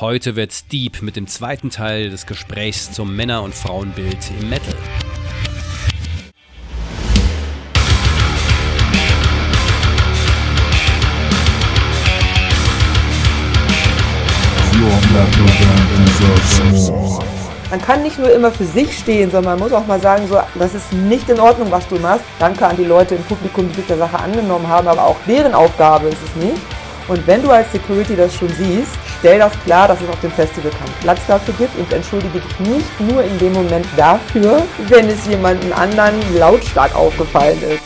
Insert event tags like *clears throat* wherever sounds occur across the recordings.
Heute wird's deep mit dem zweiten Teil des Gesprächs zum Männer- und Frauenbild im Metal. Man kann nicht nur immer für sich stehen, sondern man muss auch mal sagen, so, das ist nicht in Ordnung, was du machst. Danke an die Leute im Publikum, die sich der Sache angenommen haben, aber auch deren Aufgabe ist es nicht. Und wenn du als Security das schon siehst, stell das klar, dass es auf dem Festival keinen Platz dafür gibt und entschuldige dich nicht nur in dem Moment dafür, wenn es jemandem anderen lautstark aufgefallen ist.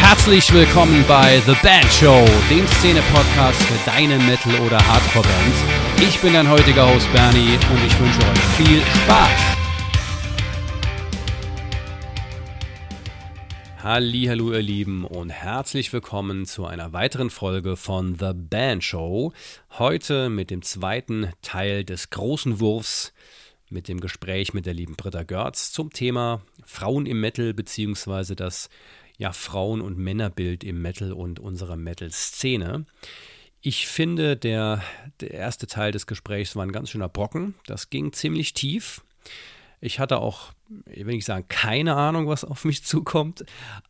Herzlich willkommen bei The Band Show, dem Szene-Podcast für deine Metal- oder Hardcore-Bands. Ich bin dein heutiger Host Bernie und ich wünsche euch viel Spaß. Hallo ihr Lieben und herzlich willkommen zu einer weiteren Folge von The Band Show. Heute mit dem zweiten Teil des großen Wurfs mit dem Gespräch mit der lieben Britta Görz zum Thema Frauen im Metal beziehungsweise das ja, Frauen- und Männerbild im Metal und unserer Metal-Szene. Ich finde, der, der erste Teil des Gesprächs war ein ganz schöner Brocken. Das ging ziemlich tief. Ich hatte auch, ich will sagen, keine Ahnung, was auf mich zukommt,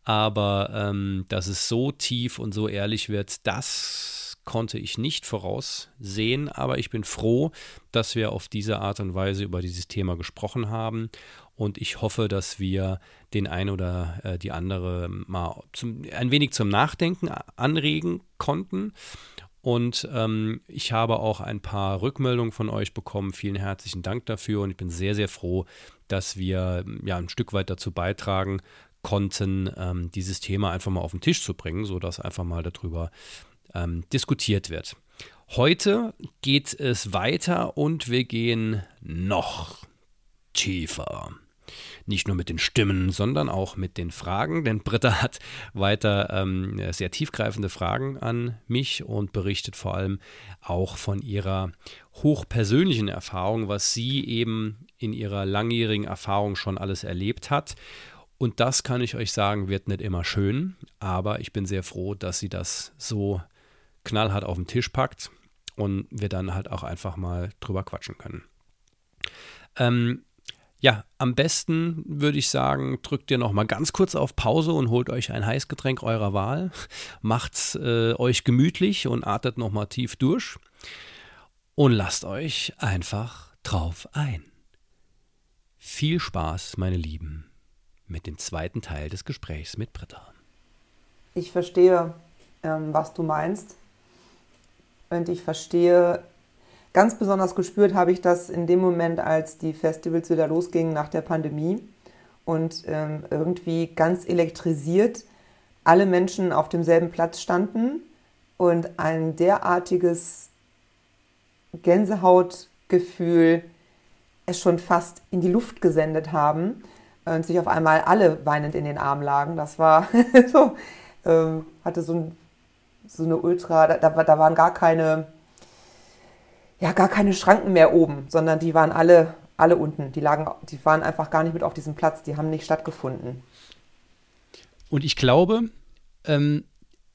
aber ähm, dass es so tief und so ehrlich wird, das konnte ich nicht voraussehen, aber ich bin froh, dass wir auf diese Art und Weise über dieses Thema gesprochen haben und ich hoffe, dass wir den einen oder äh, die andere mal zum, ein wenig zum Nachdenken anregen konnten. Und ähm, ich habe auch ein paar Rückmeldungen von euch bekommen. Vielen herzlichen Dank dafür und ich bin sehr, sehr froh, dass wir ja ein Stück weit dazu beitragen konnten, ähm, dieses Thema einfach mal auf den Tisch zu bringen, sodass einfach mal darüber ähm, diskutiert wird. Heute geht es weiter und wir gehen noch tiefer. Nicht nur mit den Stimmen, sondern auch mit den Fragen, denn Britta hat weiter ähm, sehr tiefgreifende Fragen an mich und berichtet vor allem auch von ihrer hochpersönlichen Erfahrung, was sie eben in ihrer langjährigen Erfahrung schon alles erlebt hat. Und das kann ich euch sagen, wird nicht immer schön, aber ich bin sehr froh, dass sie das so knallhart auf den Tisch packt und wir dann halt auch einfach mal drüber quatschen können. Ähm, ja, am besten würde ich sagen, drückt ihr noch mal ganz kurz auf Pause und holt euch ein Heißgetränk eurer Wahl. *laughs* Macht's äh, euch gemütlich und atmet noch mal tief durch und lasst euch einfach drauf ein. Viel Spaß, meine Lieben, mit dem zweiten Teil des Gesprächs mit Britta. Ich verstehe, ähm, was du meinst. Und ich verstehe Ganz besonders gespürt habe ich das in dem Moment, als die Festivals wieder losgingen nach der Pandemie und ähm, irgendwie ganz elektrisiert alle Menschen auf demselben Platz standen und ein derartiges Gänsehautgefühl es schon fast in die Luft gesendet haben und sich auf einmal alle weinend in den Arm lagen. Das war *laughs* so, ähm, hatte so, ein, so eine Ultra, da, da waren gar keine ja gar keine Schranken mehr oben, sondern die waren alle, alle unten. Die lagen, die waren einfach gar nicht mit auf diesem Platz, die haben nicht stattgefunden. Und ich glaube, ähm,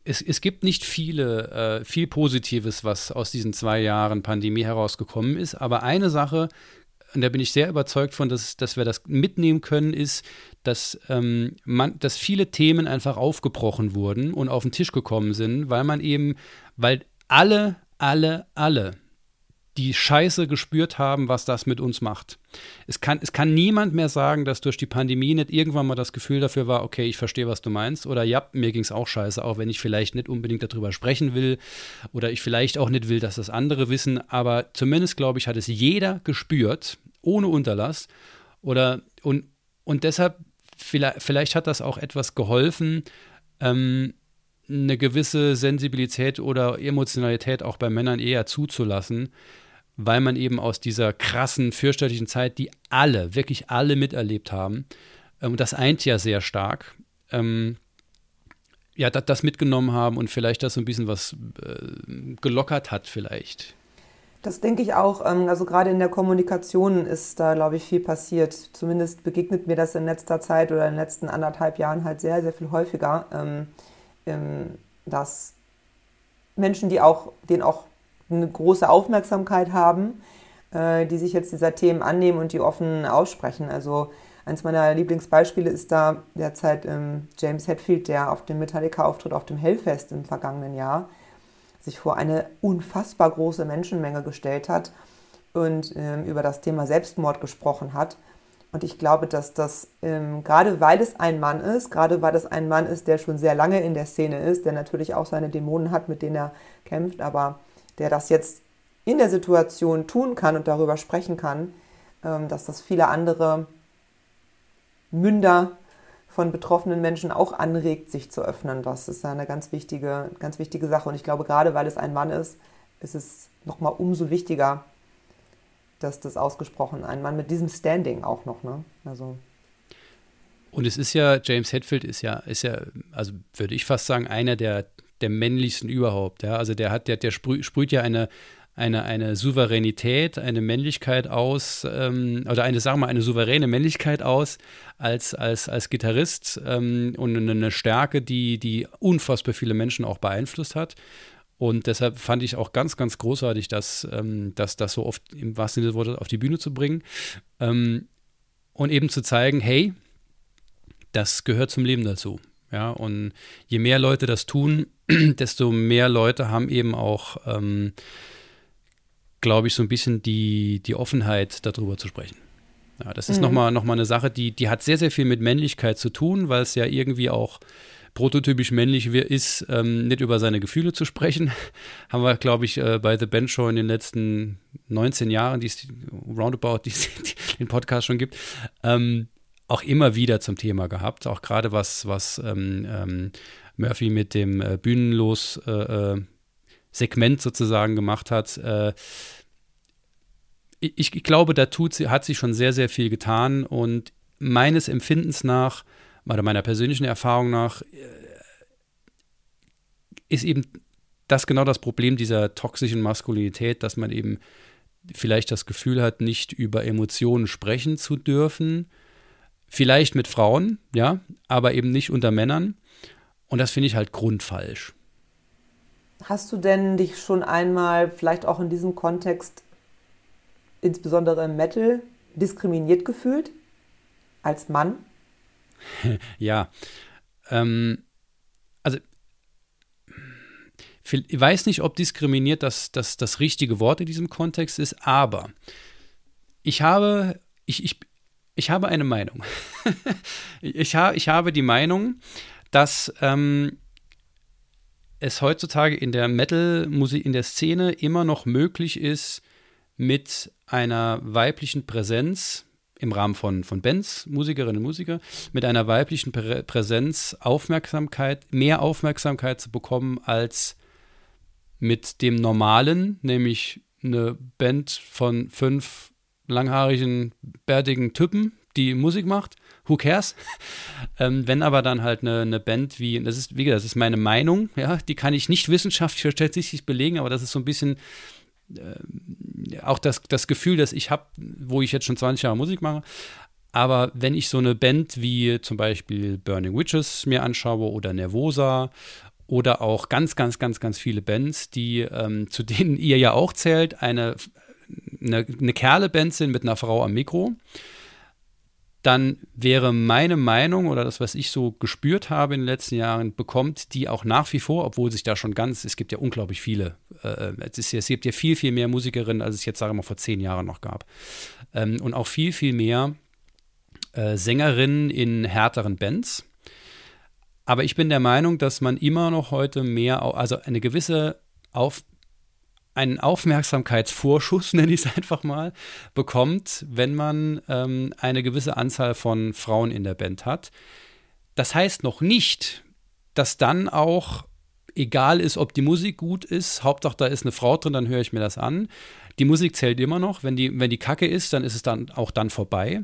es, es gibt nicht viele, äh, viel Positives, was aus diesen zwei Jahren Pandemie herausgekommen ist, aber eine Sache, und da bin ich sehr überzeugt von, dass, dass wir das mitnehmen können, ist, dass, ähm, man, dass viele Themen einfach aufgebrochen wurden und auf den Tisch gekommen sind, weil man eben, weil alle, alle, alle die Scheiße gespürt haben, was das mit uns macht. Es kann, es kann niemand mehr sagen, dass durch die Pandemie nicht irgendwann mal das Gefühl dafür war, okay, ich verstehe, was du meinst. Oder ja, mir ging es auch scheiße, auch wenn ich vielleicht nicht unbedingt darüber sprechen will. Oder ich vielleicht auch nicht will, dass das andere wissen. Aber zumindest, glaube ich, hat es jeder gespürt, ohne Unterlass. Oder und, und deshalb, vielleicht, vielleicht hat das auch etwas geholfen, ähm, eine gewisse Sensibilität oder Emotionalität auch bei Männern eher zuzulassen weil man eben aus dieser krassen, fürchterlichen Zeit, die alle, wirklich alle miterlebt haben, ähm, und das eint ja sehr stark, ähm, ja, das, mitgenommen haben und vielleicht das so ein bisschen was äh, gelockert hat, vielleicht. Das denke ich auch. Ähm, also gerade in der Kommunikation ist da, glaube ich, viel passiert. Zumindest begegnet mir das in letzter Zeit oder in den letzten anderthalb Jahren halt sehr, sehr viel häufiger, ähm, dass Menschen, die auch, denen auch eine große Aufmerksamkeit haben, äh, die sich jetzt dieser Themen annehmen und die offen aussprechen. Also eins meiner Lieblingsbeispiele ist da derzeit James Hetfield, der auf dem Metallica-Auftritt auf dem Hellfest im vergangenen Jahr sich vor eine unfassbar große Menschenmenge gestellt hat und ähm, über das Thema Selbstmord gesprochen hat. Und ich glaube, dass das, ähm, gerade weil es ein Mann ist, gerade weil es ein Mann ist, der schon sehr lange in der Szene ist, der natürlich auch seine Dämonen hat, mit denen er kämpft, aber der das jetzt in der Situation tun kann und darüber sprechen kann, ähm, dass das viele andere Münder von betroffenen Menschen auch anregt, sich zu öffnen. Das ist eine ganz wichtige, ganz wichtige Sache. Und ich glaube, gerade weil es ein Mann ist, ist es nochmal umso wichtiger, dass das ausgesprochen, ein Mann mit diesem Standing auch noch, ne? Also. Und es ist ja, James Hetfield ist ja, ist ja, also würde ich fast sagen, einer der, der männlichsten überhaupt. Ja? Also der hat, der, der sprüht, sprüht ja eine, eine, eine Souveränität, eine Männlichkeit aus, ähm, oder eine, sagen wir mal, eine souveräne Männlichkeit aus als, als, als Gitarrist ähm, und eine Stärke, die, die unfassbar viele Menschen auch beeinflusst hat. Und deshalb fand ich auch ganz, ganz großartig, dass, ähm, dass das so oft im wahrsten Sinne des Wortes auf die Bühne zu bringen ähm, und eben zu zeigen, hey, das gehört zum Leben dazu. Ja, und je mehr Leute das tun, *clears throat* desto mehr Leute haben eben auch ähm, glaube ich, so ein bisschen die, die Offenheit, darüber zu sprechen. Ja, das ist mhm. nochmal noch mal eine Sache, die, die hat sehr, sehr viel mit Männlichkeit zu tun, weil es ja irgendwie auch prototypisch männlich ist, ähm, nicht über seine Gefühle zu sprechen. *laughs* Haben wir, glaube ich, äh, bei The Band Show in den letzten 19 Jahren, die es roundabout *laughs* die, die den Podcast schon gibt, ähm, auch immer wieder zum Thema gehabt. Auch gerade was, was ähm, ähm Murphy mit dem äh, Bühnenlos äh, äh sozusagen gemacht hat. Äh, ich, ich, glaube, da tut sie, hat sie schon sehr, sehr viel getan und meines Empfindens nach, oder meiner persönlichen Erfahrung nach, äh, ist eben das genau das Problem dieser toxischen Maskulinität, dass man eben vielleicht das Gefühl hat, nicht über Emotionen sprechen zu dürfen. Vielleicht mit Frauen, ja, aber eben nicht unter Männern. Und das finde ich halt grundfalsch. Hast du denn dich schon einmal, vielleicht auch in diesem Kontext, insbesondere im Metal, diskriminiert gefühlt? Als Mann? *laughs* ja. Ähm, also, ich weiß nicht, ob diskriminiert das, das, das richtige Wort in diesem Kontext ist, aber ich habe, ich, ich, ich habe eine Meinung. *laughs* ich, ha, ich habe die Meinung, dass ähm, es heutzutage in der Metal-Musik, in der Szene immer noch möglich ist, mit einer weiblichen Präsenz im Rahmen von, von Bands, Musikerinnen und Musiker, mit einer weiblichen Prä Präsenz Aufmerksamkeit, mehr Aufmerksamkeit zu bekommen als mit dem normalen, nämlich eine Band von fünf langhaarigen, bärtigen Typen, die Musik macht who cares? *laughs* ähm, wenn aber dann halt eine, eine, Band wie, das ist, wie gesagt, das ist meine Meinung, ja, die kann ich nicht wissenschaftlich statistisch belegen, aber das ist so ein bisschen äh, auch das, das Gefühl, das ich habe, wo ich jetzt schon 20 Jahre Musik mache. Aber wenn ich so eine Band wie zum Beispiel Burning Witches mir anschaue oder Nervosa oder auch ganz, ganz, ganz, ganz viele Bands, die ähm, zu denen ihr ja auch zählt, eine, eine, eine Kerle-Band sind mit einer Frau am Mikro dann wäre meine Meinung oder das, was ich so gespürt habe in den letzten Jahren, bekommt die auch nach wie vor, obwohl sich da schon ganz, es gibt ja unglaublich viele, äh, es, ist, es gibt ja viel, viel mehr Musikerinnen, als es jetzt, sage ich mal, vor zehn Jahren noch gab. Ähm, und auch viel, viel mehr äh, Sängerinnen in härteren Bands. Aber ich bin der Meinung, dass man immer noch heute mehr, also eine gewisse auf, einen Aufmerksamkeitsvorschuss, *laughs* nenne ich es einfach mal, bekommt, wenn man ähm, eine gewisse Anzahl von Frauen in der Band hat. Das heißt noch nicht, dass dann auch egal ist, ob die Musik gut ist, Hauptsache da ist eine Frau drin, dann höre ich mir das an. Die Musik zählt immer noch. Wenn die, wenn die Kacke ist, dann ist es dann auch dann vorbei.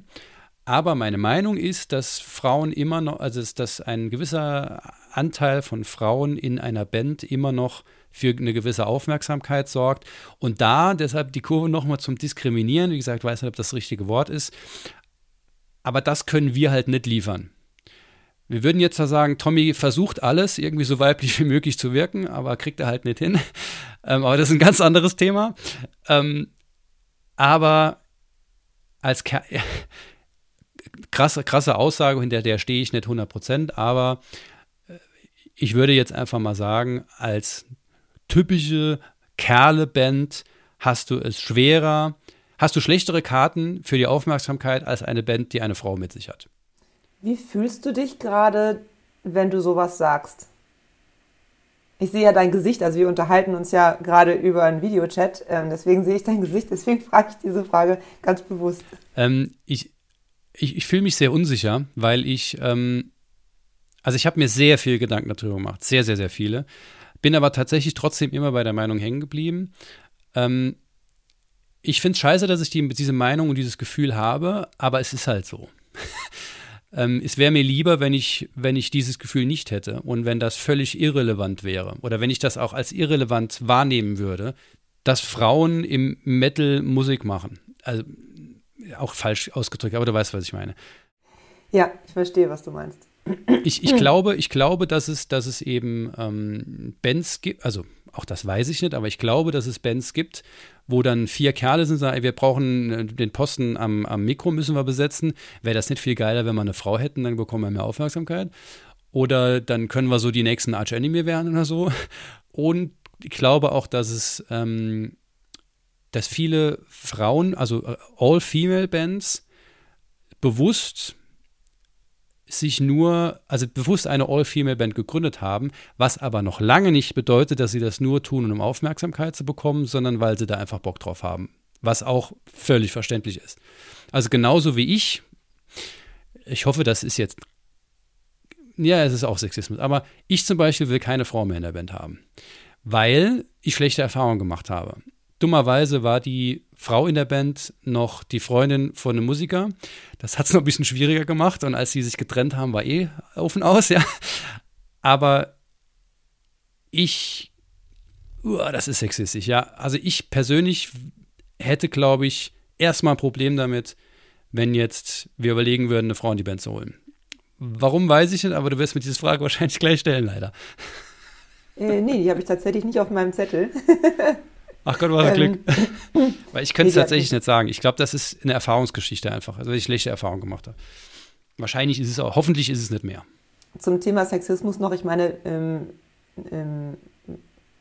Aber meine Meinung ist, dass Frauen immer noch, also dass ein gewisser Anteil von Frauen in einer Band immer noch für eine gewisse Aufmerksamkeit sorgt. Und da deshalb die Kurve nochmal zum Diskriminieren, wie gesagt, weiß nicht, ob das, das richtige Wort ist. Aber das können wir halt nicht liefern. Wir würden jetzt zwar sagen, Tommy versucht alles, irgendwie so weiblich *laughs* wie möglich zu wirken, aber kriegt er halt nicht hin. *laughs* Ähm, aber das ist ein ganz anderes Thema. Ähm, aber als Ker *laughs* krasse, krasse Aussage, hinter der stehe ich nicht 100 Prozent, aber äh, ich würde jetzt einfach mal sagen, als typische Kerle-Band hast du es schwerer, hast du schlechtere Karten für die Aufmerksamkeit als eine Band, die eine Frau mit sich hat. Wie fühlst du dich gerade, wenn du sowas sagst? Ich sehe ja dein Gesicht, also wir unterhalten uns ja gerade über einen Videochat, ähm, deswegen sehe ich dein Gesicht, deswegen *laughs* frage ich diese Frage ganz bewusst. Ähm, ich ich, ich fühle mich sehr unsicher, weil ich, ähm, also ich habe mir sehr viel Gedanken darüber gemacht, sehr, sehr, sehr viele. Bin aber tatsächlich trotzdem immer bei der Meinung hängen geblieben. Ähm, ich finde es scheiße, dass ich die, diese Meinung und dieses Gefühl habe, aber es ist halt so. *laughs* ähm, es wäre mir lieber, wenn ich, wenn ich dieses Gefühl nicht hätte und wenn das völlig irrelevant wäre oder wenn ich das auch als irrelevant wahrnehmen würde, dass Frauen im Metal Musik machen. Also auch falsch ausgedrückt, aber du weißt, was ich meine. Ja, ich verstehe, was du meinst. Ich, ich, glaube, ich glaube, dass es, dass es eben ähm, Bands gibt, also auch das weiß ich nicht, aber ich glaube, dass es Bands gibt, wo dann vier Kerle sind, sagen, wir brauchen äh, den Posten am, am Mikro, müssen wir besetzen. Wäre das nicht viel geiler, wenn wir eine Frau hätten, dann bekommen wir mehr Aufmerksamkeit. Oder dann können wir so die nächsten Arch Enemy werden oder so. Und ich glaube auch, dass es ähm, dass viele Frauen, also äh, All-Female-Bands, bewusst sich nur, also bewusst eine All-Female-Band gegründet haben, was aber noch lange nicht bedeutet, dass sie das nur tun, um Aufmerksamkeit zu bekommen, sondern weil sie da einfach Bock drauf haben. Was auch völlig verständlich ist. Also genauso wie ich, ich hoffe, das ist jetzt, ja, es ist auch Sexismus, aber ich zum Beispiel will keine Frau mehr in der Band haben, weil ich schlechte Erfahrungen gemacht habe. Dummerweise war die Frau in der Band noch die Freundin von einem Musiker. Das hat es noch ein bisschen schwieriger gemacht und als sie sich getrennt haben, war eh Ofen aus, *laughs* ja. Aber ich, uh, das ist sexistisch, ja. Also ich persönlich hätte, glaube ich, erstmal ein Problem damit, wenn jetzt wir überlegen würden, eine Frau in die Band zu holen. Warum weiß ich nicht, aber du wirst mir diese Frage *laughs* wahrscheinlich gleich stellen, leider. Äh, nee, die habe ich tatsächlich nicht auf meinem Zettel. *laughs* Ach Gott, was ähm, Glück. *laughs* Weil ich könnte es tatsächlich nicht sagen. Ich glaube, das ist eine Erfahrungsgeschichte einfach, also weil ich schlechte Erfahrungen gemacht habe. Wahrscheinlich ist es auch, hoffentlich ist es nicht mehr. Zum Thema Sexismus noch, ich meine, ähm, ähm,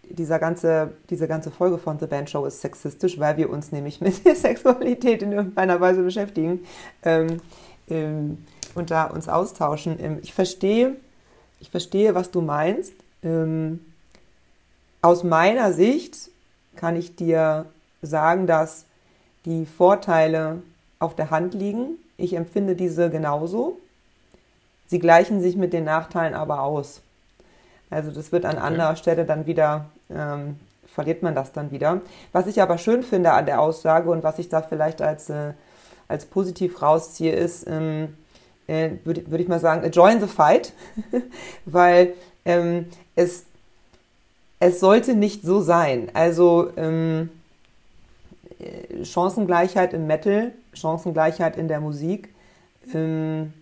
dieser ganze, diese ganze Folge von The Band Show ist sexistisch, weil wir uns nämlich mit der *laughs* Sexualität in irgendeiner Weise beschäftigen ähm, ähm, und da uns austauschen. Ähm, ich verstehe, ich verstehe, was du meinst. aus meiner Sicht kann ich dir sagen, dass die Vorteile auf der Hand liegen. Ich empfinde diese genauso. Sie gleichen sich mit den Nachteilen aber aus. Also das wird an okay. anderer Stelle dann wieder, ähm, verliert man das dann wieder. Was ich aber schön finde an der Aussage und was ich da vielleicht als, äh, als positiv rausziehe, ist, ähm, äh, würde würd ich mal sagen, join the fight, *laughs* weil ähm, es es sollte nicht so sein. Also ähm, Chancengleichheit im Metal, Chancengleichheit in der Musik ähm,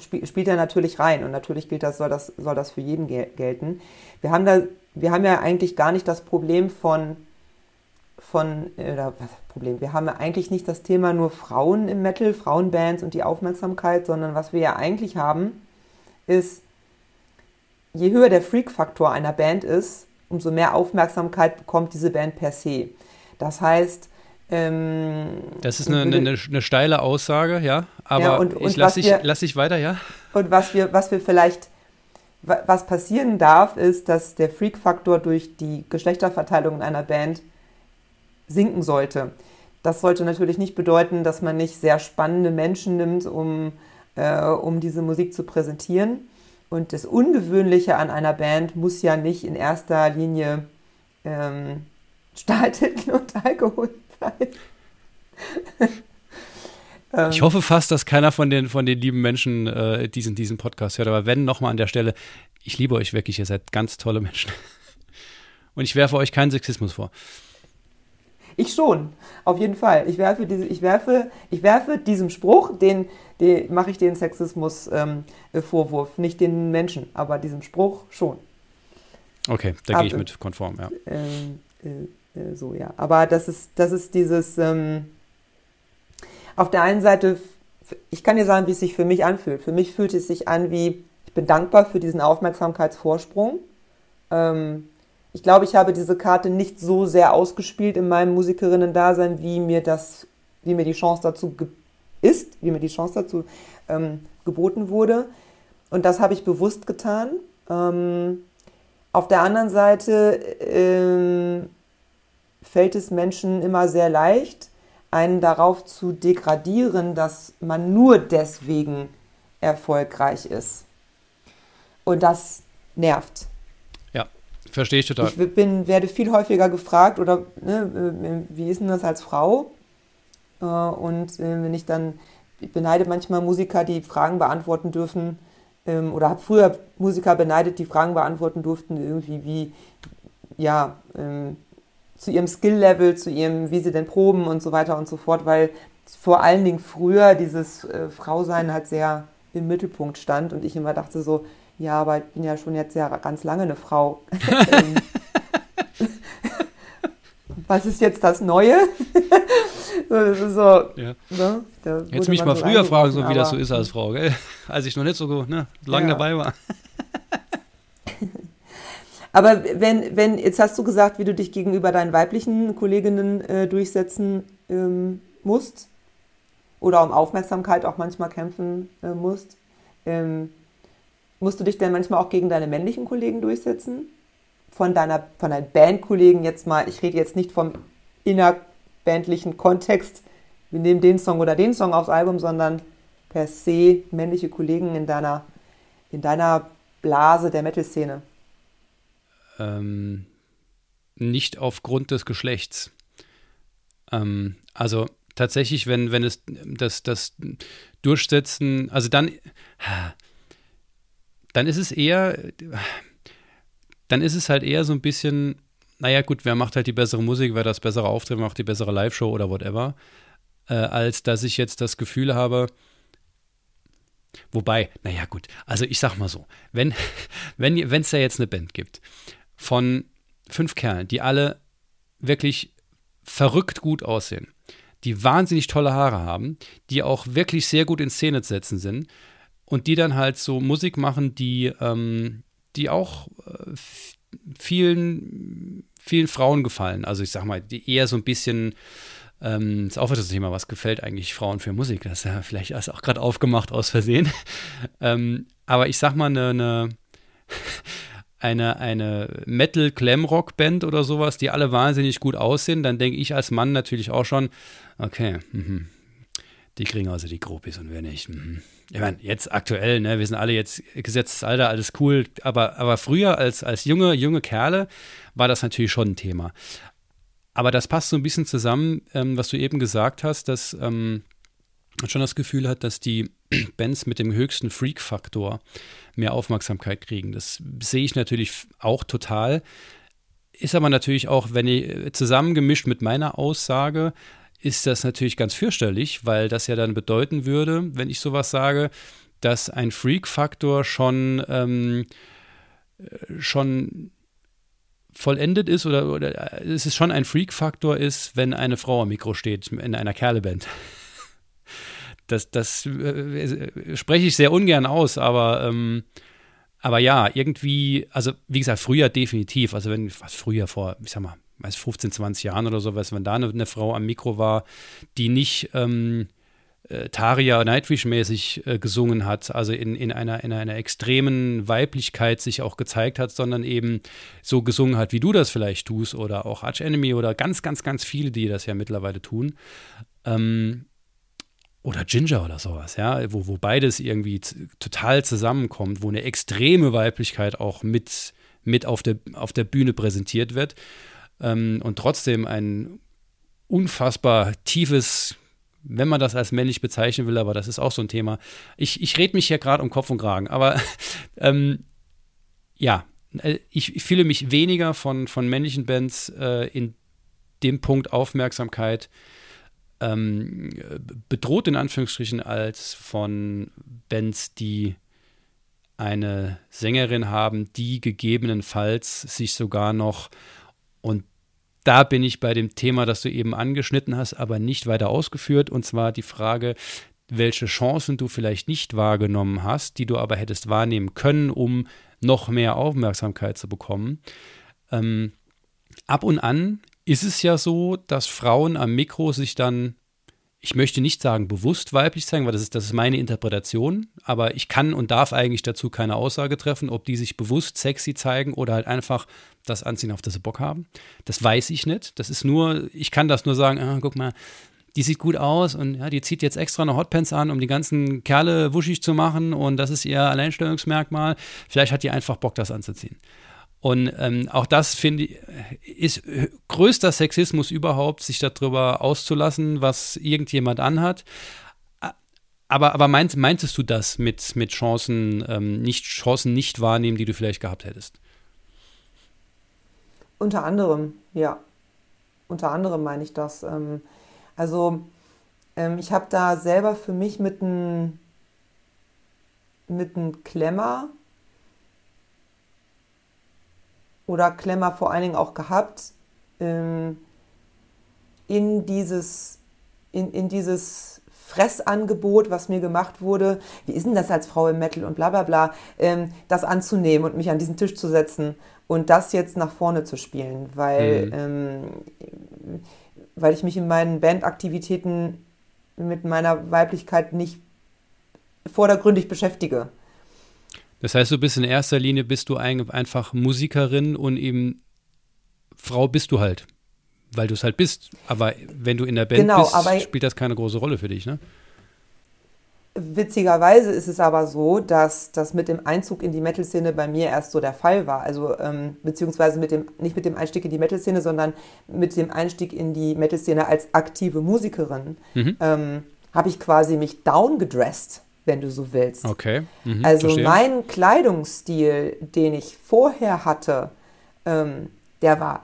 spiel, spielt da natürlich rein und natürlich gilt das, soll das, soll das für jeden gel gelten. Wir haben da, wir haben ja eigentlich gar nicht das Problem von von, äh, oder was Problem, wir haben ja eigentlich nicht das Thema nur Frauen im Metal, Frauenbands und die Aufmerksamkeit, sondern was wir ja eigentlich haben, ist, je höher der Freak-Faktor einer Band ist, umso mehr Aufmerksamkeit bekommt diese Band per se. Das heißt, ähm, das ist eine, eine, eine, steile Aussage, ja. Aber ja, und, und ich lasse dich, lass dich weiter, ja. Und was wir, was wir vielleicht, was passieren darf, ist, dass der Freak-Faktor durch die Geschlechterverteilung in einer Band sinken sollte. Das sollte natürlich nicht bedeuten, dass man nicht sehr spannende Menschen nimmt, um, äh, um diese Musik zu präsentieren. Und das Ungewöhnliche an einer Band muss ja nicht in erster Linie ähm, Stahltitten und Alkohol sein. *laughs* Ähm, ich hoffe fast, dass keiner von den, von den lieben Menschen äh, diesen, diesen Podcast hört. Aber wenn, nochmal an der Stelle, ich liebe euch wirklich, ihr seid ganz tolle Menschen. *laughs* Und ich werfe euch keinen Sexismus vor. Ich schon, auf jeden Fall. Ich werfe, diese, ich werfe, ich werfe diesem Spruch, den, den mache ich den Sexismus-Vorwurf, ähm, nicht den Menschen, aber diesem Spruch schon. Okay, da gehe ich mit konform, ja. Ähm, äh, äh, so, ja. Aber das ist, das ist dieses, ähm, auf der einen Seite, ich kann dir sagen, wie es sich für mich anfühlt. Für mich fühlt es sich an wie, ich bin dankbar für diesen Aufmerksamkeitsvorsprung. Ähm, ich glaube, ich habe diese Karte nicht so sehr ausgespielt in meinem Musikerinnen-Dasein, wie mir das, wie mir die Chance dazu ist, wie mir die Chance dazu ähm, geboten wurde. Und das habe ich bewusst getan. Ähm, auf der anderen Seite ähm, fällt es Menschen immer sehr leicht, einen darauf zu degradieren, dass man nur deswegen erfolgreich ist. Und das nervt. Verstehe ich total. Ich bin, werde viel häufiger gefragt, oder ne, äh, wie ist denn das als Frau? Äh, und äh, wenn ich dann, ich beneide manchmal Musiker, die Fragen beantworten dürfen, ähm, oder habe früher Musiker beneidet, die Fragen beantworten durften, irgendwie wie, ja, ähm, zu ihrem Skill-Level, zu ihrem, wie sie denn proben und so weiter und so fort, weil vor allen Dingen früher dieses Frausein halt sehr im Mittelpunkt stand und ich immer dachte so, ja, aber ich bin ja schon jetzt ja ganz lange eine Frau. *laughs* Was ist jetzt das Neue? *laughs* das ist so, ja. ne? Jetzt mich mal so früher fragen, so wie das so ist als Frau, gell? *laughs* als ich noch nicht so ne, lange ja. dabei war. Aber wenn, wenn, jetzt hast du gesagt, wie du dich gegenüber deinen weiblichen Kolleginnen äh, durchsetzen ähm, musst oder um Aufmerksamkeit auch manchmal kämpfen äh, musst. Ähm, Musst du dich denn manchmal auch gegen deine männlichen Kollegen durchsetzen? Von deiner, von deinen Bandkollegen jetzt mal, ich rede jetzt nicht vom innerbandlichen Kontext, wir nehmen den Song oder den Song aufs Album, sondern per se männliche Kollegen in deiner, in deiner Blase der Metal-Szene? Ähm, nicht aufgrund des Geschlechts. Ähm, also tatsächlich, wenn, wenn es das, das Durchsetzen, also dann, dann ist es eher, dann ist es halt eher so ein bisschen, naja, gut, wer macht halt die bessere Musik, wer das bessere Auftritt macht, die bessere Live-Show oder whatever, äh, als dass ich jetzt das Gefühl habe, wobei, naja, gut, also ich sag mal so, wenn *laughs* wenn es da jetzt eine Band gibt von fünf Kerlen, die alle wirklich verrückt gut aussehen, die wahnsinnig tolle Haare haben, die auch wirklich sehr gut in Szene setzen sind und die dann halt so Musik machen, die, ähm, die auch äh, vielen, vielen Frauen gefallen. Also ich sag mal, die eher so ein bisschen, ähm, ist auch das Thema, was gefällt eigentlich Frauen für Musik? Das ist ja vielleicht erst auch gerade aufgemacht aus Versehen. *laughs* ähm, aber ich sag mal, eine, eine *laughs* eine, eine Metal-Glam-Rock-Band oder sowas, die alle wahnsinnig gut aussehen, dann denke ich als Mann natürlich auch schon, okay, mh, die kriegen also die Gropis und wir nicht. Mhm. Ich meine, jetzt aktuell, ne, wir sind alle jetzt gesetztes Alter, alles cool, aber, aber früher als, als junge, junge Kerle war das natürlich schon ein Thema. Aber das passt so ein bisschen zusammen, ähm, was du eben gesagt hast, dass ähm, man schon das Gefühl hat, dass die *clears throat* Bands mit dem höchsten Freak-Faktor mehr Aufmerksamkeit kriegen. Das sehe ich natürlich auch total. Ist aber natürlich auch, wenn ich zusammengemischt mit meiner Aussage, ist das natürlich ganz fürchterlich, weil das ja dann bedeuten würde, wenn ich sowas sage, dass ein Freak-Faktor schon, ähm, äh, schon vollendet ist oder, oder es ist schon ein Freak-Faktor ist, wenn eine Frau am Mikro steht in einer Kerleband. *laughs* Das, das äh, spreche ich sehr ungern aus, aber, ähm, aber ja, irgendwie, also wie gesagt, früher definitiv, also wenn, was früher vor, ich sag mal, weiß 15, 20 Jahren oder sowas, wenn da eine, eine Frau am Mikro war, die nicht ähm, äh, Taria Nightwish-mäßig äh, gesungen hat, also in, in, einer, in einer extremen Weiblichkeit sich auch gezeigt hat, sondern eben so gesungen hat, wie du das vielleicht tust, oder auch Arch Enemy oder ganz, ganz, ganz viele, die das ja mittlerweile tun. Ähm, oder Ginger oder sowas, ja, wo, wo beides irgendwie total zusammenkommt, wo eine extreme Weiblichkeit auch mit, mit auf, der, auf der Bühne präsentiert wird ähm, und trotzdem ein unfassbar tiefes wenn man das als männlich bezeichnen will, aber das ist auch so ein Thema. Ich, ich rede mich hier gerade um Kopf und Kragen, aber *laughs* ähm, ja, äh, ich, fühle mich weniger von, von männlichen Bands äh, in dem Punkt Aufmerksamkeit ähm, bedroht in Anführungsstrichen als von Bands, die eine Sängerin haben, die gegebenenfalls sich sogar noch und da bin ich bei dem Thema, das du eben angeschnitten hast, aber nicht weiter ausgeführt, und zwar die Frage, welche Chancen du vielleicht nicht wahrgenommen hast, die du aber hättest wahrnehmen können, um noch mehr Aufmerksamkeit zu bekommen. Ähm, ab und an ist es ja so, dass Frauen am Mikro sich dann ich möchte nicht sagen bewusst weiblich zeigen, weil das ist, das ist meine Interpretation, aber ich kann und darf eigentlich dazu keine Aussage treffen, ob die sich bewusst sexy zeigen oder halt einfach das anziehen, auf das sie Bock haben. Das weiß ich nicht. Das ist nur, ich kann das nur sagen, ah, guck mal, die sieht gut aus und ja, die zieht jetzt extra eine Hotpants an, um die ganzen Kerle wuschig zu machen und das ist ihr Alleinstellungsmerkmal. Vielleicht hat die einfach Bock, das anzuziehen. Und ähm, auch das finde ich, ist größter Sexismus überhaupt, sich darüber auszulassen, was irgendjemand anhat. Aber, aber meinst, meintest du das mit, mit Chancen, ähm, nicht, Chancen nicht wahrnehmen, die du vielleicht gehabt hättest? Unter anderem, ja. Unter anderem meine ich das. Ähm, also ähm, ich habe da selber für mich mit einem mit einem Klemmer oder Klemmer vor allen Dingen auch gehabt, ähm, in dieses, in, in dieses Fressangebot, was mir gemacht wurde, wie ist denn das als Frau im Metal und bla bla bla, ähm, das anzunehmen und mich an diesen Tisch zu setzen und das jetzt nach vorne zu spielen, weil, mhm. ähm, weil ich mich in meinen Bandaktivitäten mit meiner Weiblichkeit nicht vordergründig beschäftige. Das heißt, du bist in erster Linie bist du einfach Musikerin und eben Frau bist du halt, weil du es halt bist. Aber wenn du in der Band genau, bist, spielt das keine große Rolle für dich, ne? Witzigerweise ist es aber so, dass das mit dem Einzug in die Metal-Szene bei mir erst so der Fall war. Also ähm, beziehungsweise mit dem, nicht mit dem Einstieg in die Metal-Szene, sondern mit dem Einstieg in die Metal-Szene als aktive Musikerin mhm. ähm, habe ich quasi mich downgedressed wenn du so willst. Okay. Mhm, also verstehe. mein Kleidungsstil, den ich vorher hatte, ähm, der war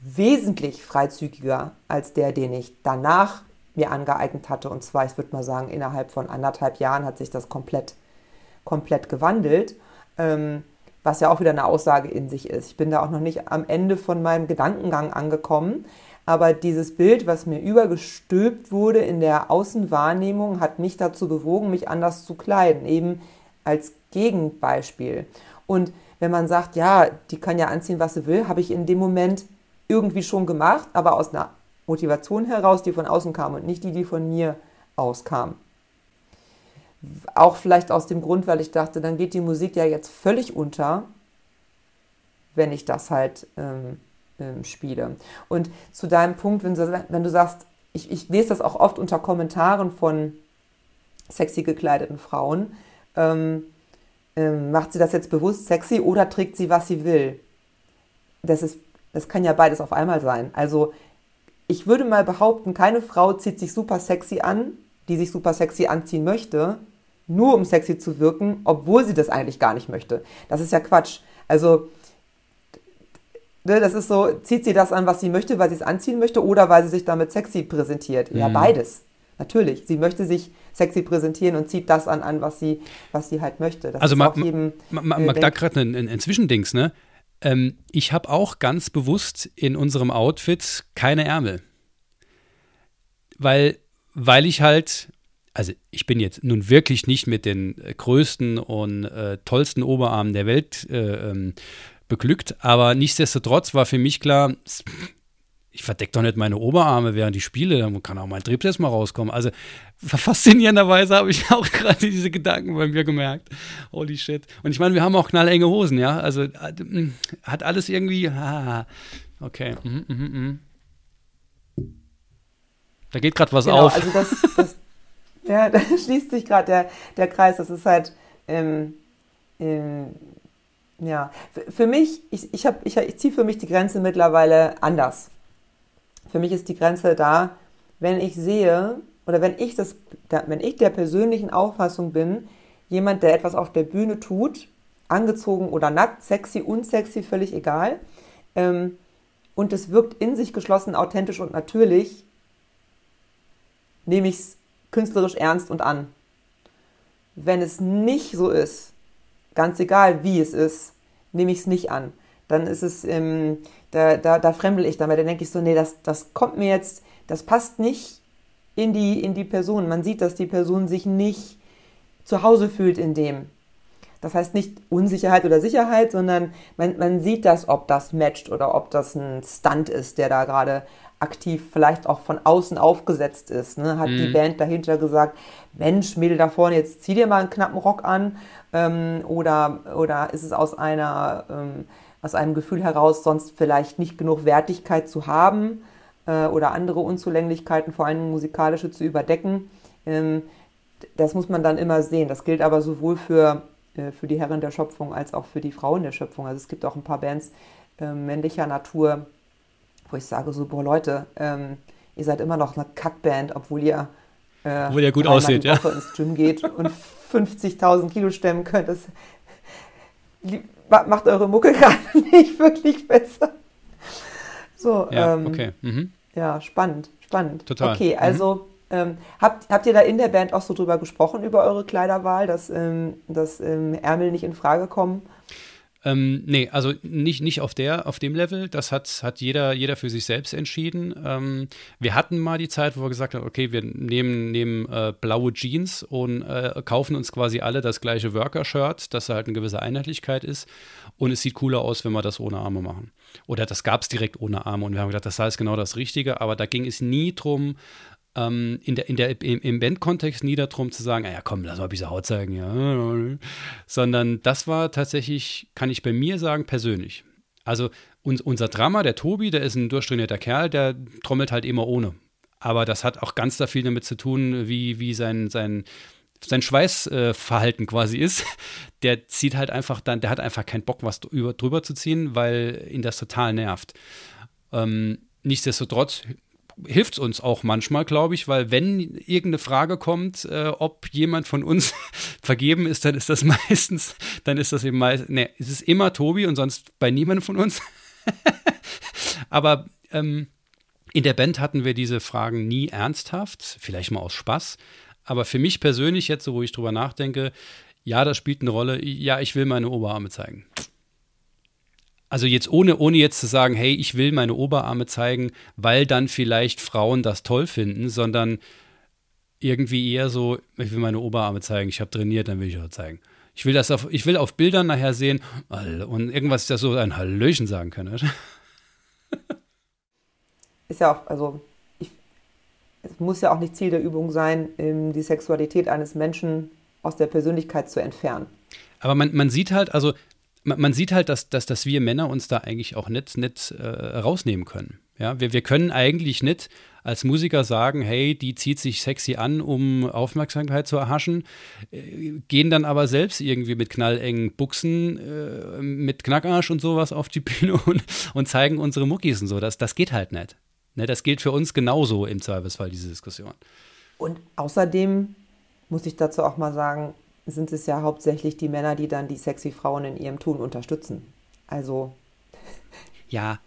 wesentlich freizügiger als der, den ich danach mir angeeignet hatte. Und zwar, ich würde mal sagen, innerhalb von anderthalb Jahren hat sich das komplett, komplett gewandelt. Ähm, was ja auch wieder eine Aussage in sich ist. Ich bin da auch noch nicht am Ende von meinem Gedankengang angekommen. Aber dieses Bild, was mir übergestülpt wurde in der Außenwahrnehmung, hat mich dazu bewogen, mich anders zu kleiden, eben als Gegenbeispiel. Und wenn man sagt, ja, die kann ja anziehen, was sie will, habe ich in dem Moment irgendwie schon gemacht, aber aus einer Motivation heraus, die von außen kam und nicht die, die von mir auskam. Auch vielleicht aus dem Grund, weil ich dachte, dann geht die Musik ja jetzt völlig unter, wenn ich das halt ähm, ähm, Spiele. Und zu deinem Punkt, wenn du, wenn du sagst, ich, ich, lese das auch oft unter Kommentaren von sexy gekleideten Frauen, ähm, ähm, macht sie das jetzt bewusst sexy oder trägt sie, was sie will? Das, ist, das kann ja beides auf einmal sein. Also ich würde mal behaupten, keine Frau zieht sich super sexy an, die sich super sexy anziehen möchte, nur um sexy zu wirken, obwohl sie das eigentlich gar nicht möchte. Das ist ja Quatsch. Also Ne, das ist so, zieht sie das an, was sie möchte, weil sie es anziehen möchte oder weil sie sich damit sexy präsentiert? Ja, mhm. beides. Natürlich. Sie möchte sich sexy präsentieren und zieht das an, an was, sie, was sie halt möchte. Das also, mag ma, äh, da gerade ein, ein, ein, Zwischendings, ne? Ähm, ich habe auch ganz bewusst in unserem Outfit keine Ärmel. Weil, weil ich halt, also ich bin jetzt nun wirklich nicht mit den größten und äh, tollsten Oberarmen der Welt äh, ähm, beglückt. Aber nichtsdestotrotz war für mich klar, ich verdecke doch nicht meine Oberarme während ich spiele, dann kann auch mein Triebtest mal rauskommen. Also faszinierenderweise habe ich *laughs* auch gerade diese Gedanken bei mir gemerkt. Holy shit. Und ich meine, wir haben auch knallenge Hosen, ja. Also äh, hat alles irgendwie. Ah, okay. Mhm, mhm, mhm. Da geht gerade was genau, auf. Also das, das *laughs* ja, *laughs* da schließt sich gerade der, der Kreis. Das ist halt ähm, ähm, ja, für mich, ich, ich, ich, ich ziehe für mich die Grenze mittlerweile anders. Für mich ist die Grenze da, wenn ich sehe, oder wenn ich das, wenn ich der persönlichen Auffassung bin, jemand, der etwas auf der Bühne tut, angezogen oder nackt, sexy, unsexy, völlig egal, ähm, und es wirkt in sich geschlossen, authentisch und natürlich, nehme ich es künstlerisch ernst und an. Wenn es nicht so ist, ganz egal wie es ist, nehme ich es nicht an. Dann ist es, ähm, da, da, da fremdel ich damit. Dann denke ich so, nee, das, das kommt mir jetzt, das passt nicht in die, in die Person. Man sieht, dass die Person sich nicht zu Hause fühlt in dem. Das heißt nicht Unsicherheit oder Sicherheit, sondern man, man sieht das, ob das matcht oder ob das ein Stunt ist, der da gerade aktiv vielleicht auch von außen aufgesetzt ist. Ne? Hat mhm. die Band dahinter gesagt, Mensch, Mädel da vorne, jetzt zieh dir mal einen knappen Rock an. Ähm, oder, oder ist es aus einer ähm, aus einem Gefühl heraus, sonst vielleicht nicht genug Wertigkeit zu haben äh, oder andere Unzulänglichkeiten, vor allem musikalische, zu überdecken. Ähm, das muss man dann immer sehen. Das gilt aber sowohl für, äh, für die Herren der Schöpfung als auch für die Frauen der Schöpfung. Also es gibt auch ein paar Bands äh, männlicher Natur, wo ich sage so, boah Leute, ähm, ihr seid immer noch eine Kackband, obwohl ihr, äh, obwohl ihr gut aussieht, ja. ins Gym geht und 50.000 Kilo stemmen könnt. Das macht eure Mucke *laughs* gerade nicht wirklich besser. So, ja, ähm, okay. Mhm. Ja, spannend, spannend. Total. Okay, mhm. also mhm. ähm, habt, habt ihr da in der Band auch so drüber gesprochen, über eure Kleiderwahl, dass, ähm, dass ähm, Ärmel nicht in Frage kommen? Ähm, nee, also nicht, nicht auf, der, auf dem Level. Das hat, hat jeder, jeder für sich selbst entschieden. Ähm, wir hatten mal die Zeit, wo wir gesagt haben, okay, wir nehmen, nehmen äh, blaue Jeans und äh, kaufen uns quasi alle das gleiche Worker-Shirt, dass halt eine gewisse Einheitlichkeit ist. Und es sieht cooler aus, wenn wir das ohne Arme machen. Oder das gab es direkt ohne Arme. Und wir haben gedacht, das heißt genau das Richtige. Aber da ging es nie drum, ähm, in der, in der, im, im Bandkontext nie darum zu sagen, ah ja komm, lass mal ein bisschen Haut zeigen, ja. Sondern das war tatsächlich, kann ich bei mir sagen, persönlich. Also uns, unser Drama, der Tobi, der ist ein durchtrainierter Kerl, der trommelt halt immer ohne. Aber das hat auch ganz da viel damit zu tun, wie, wie sein, sein, sein Schweißverhalten äh, quasi ist. Der zieht halt einfach dann, der hat einfach keinen Bock, was drüber, drüber zu ziehen, weil ihn das total nervt. Ähm, nichtsdestotrotz hilft es uns auch manchmal, glaube ich, weil wenn irgendeine Frage kommt, äh, ob jemand von uns *laughs* vergeben ist, dann ist das *laughs* meistens, dann ist das eben meistens, ne, es ist immer Tobi und sonst bei niemandem von uns. *laughs* Aber ähm, in der Band hatten wir diese Fragen nie ernsthaft, vielleicht mal aus Spaß. Aber für mich persönlich jetzt, so wo ich drüber nachdenke, ja, das spielt eine Rolle. Ja, ich will meine Oberarme zeigen. Also jetzt ohne, ohne jetzt zu sagen, hey, ich will meine Oberarme zeigen, weil dann vielleicht Frauen das toll finden, sondern irgendwie eher so, ich will meine Oberarme zeigen, ich habe trainiert, dann will ich auch zeigen. Ich will das auf, ich will auf Bildern nachher sehen und irgendwas, das so ein Hallöchen sagen kann. *laughs* Ist ja auch, also ich, es muss ja auch nicht Ziel der Übung sein, die Sexualität eines Menschen aus der Persönlichkeit zu entfernen. Aber man, man sieht halt, also man, man sieht halt, dass, dass, dass wir Männer uns da eigentlich auch nicht, nicht äh, rausnehmen können. Ja, wir, wir können eigentlich nicht als Musiker sagen, hey, die zieht sich sexy an, um Aufmerksamkeit zu erhaschen, äh, gehen dann aber selbst irgendwie mit knallengen Buchsen, äh, mit Knackarsch und sowas auf die Bühne *laughs* und, und zeigen unsere Muckis und so. Das, das geht halt nicht. Ne, das gilt für uns genauso im Zweifelsfall, diese Diskussion. Und außerdem muss ich dazu auch mal sagen, sind es ja hauptsächlich die Männer, die dann die sexy Frauen in ihrem Tun unterstützen. Also. Ja.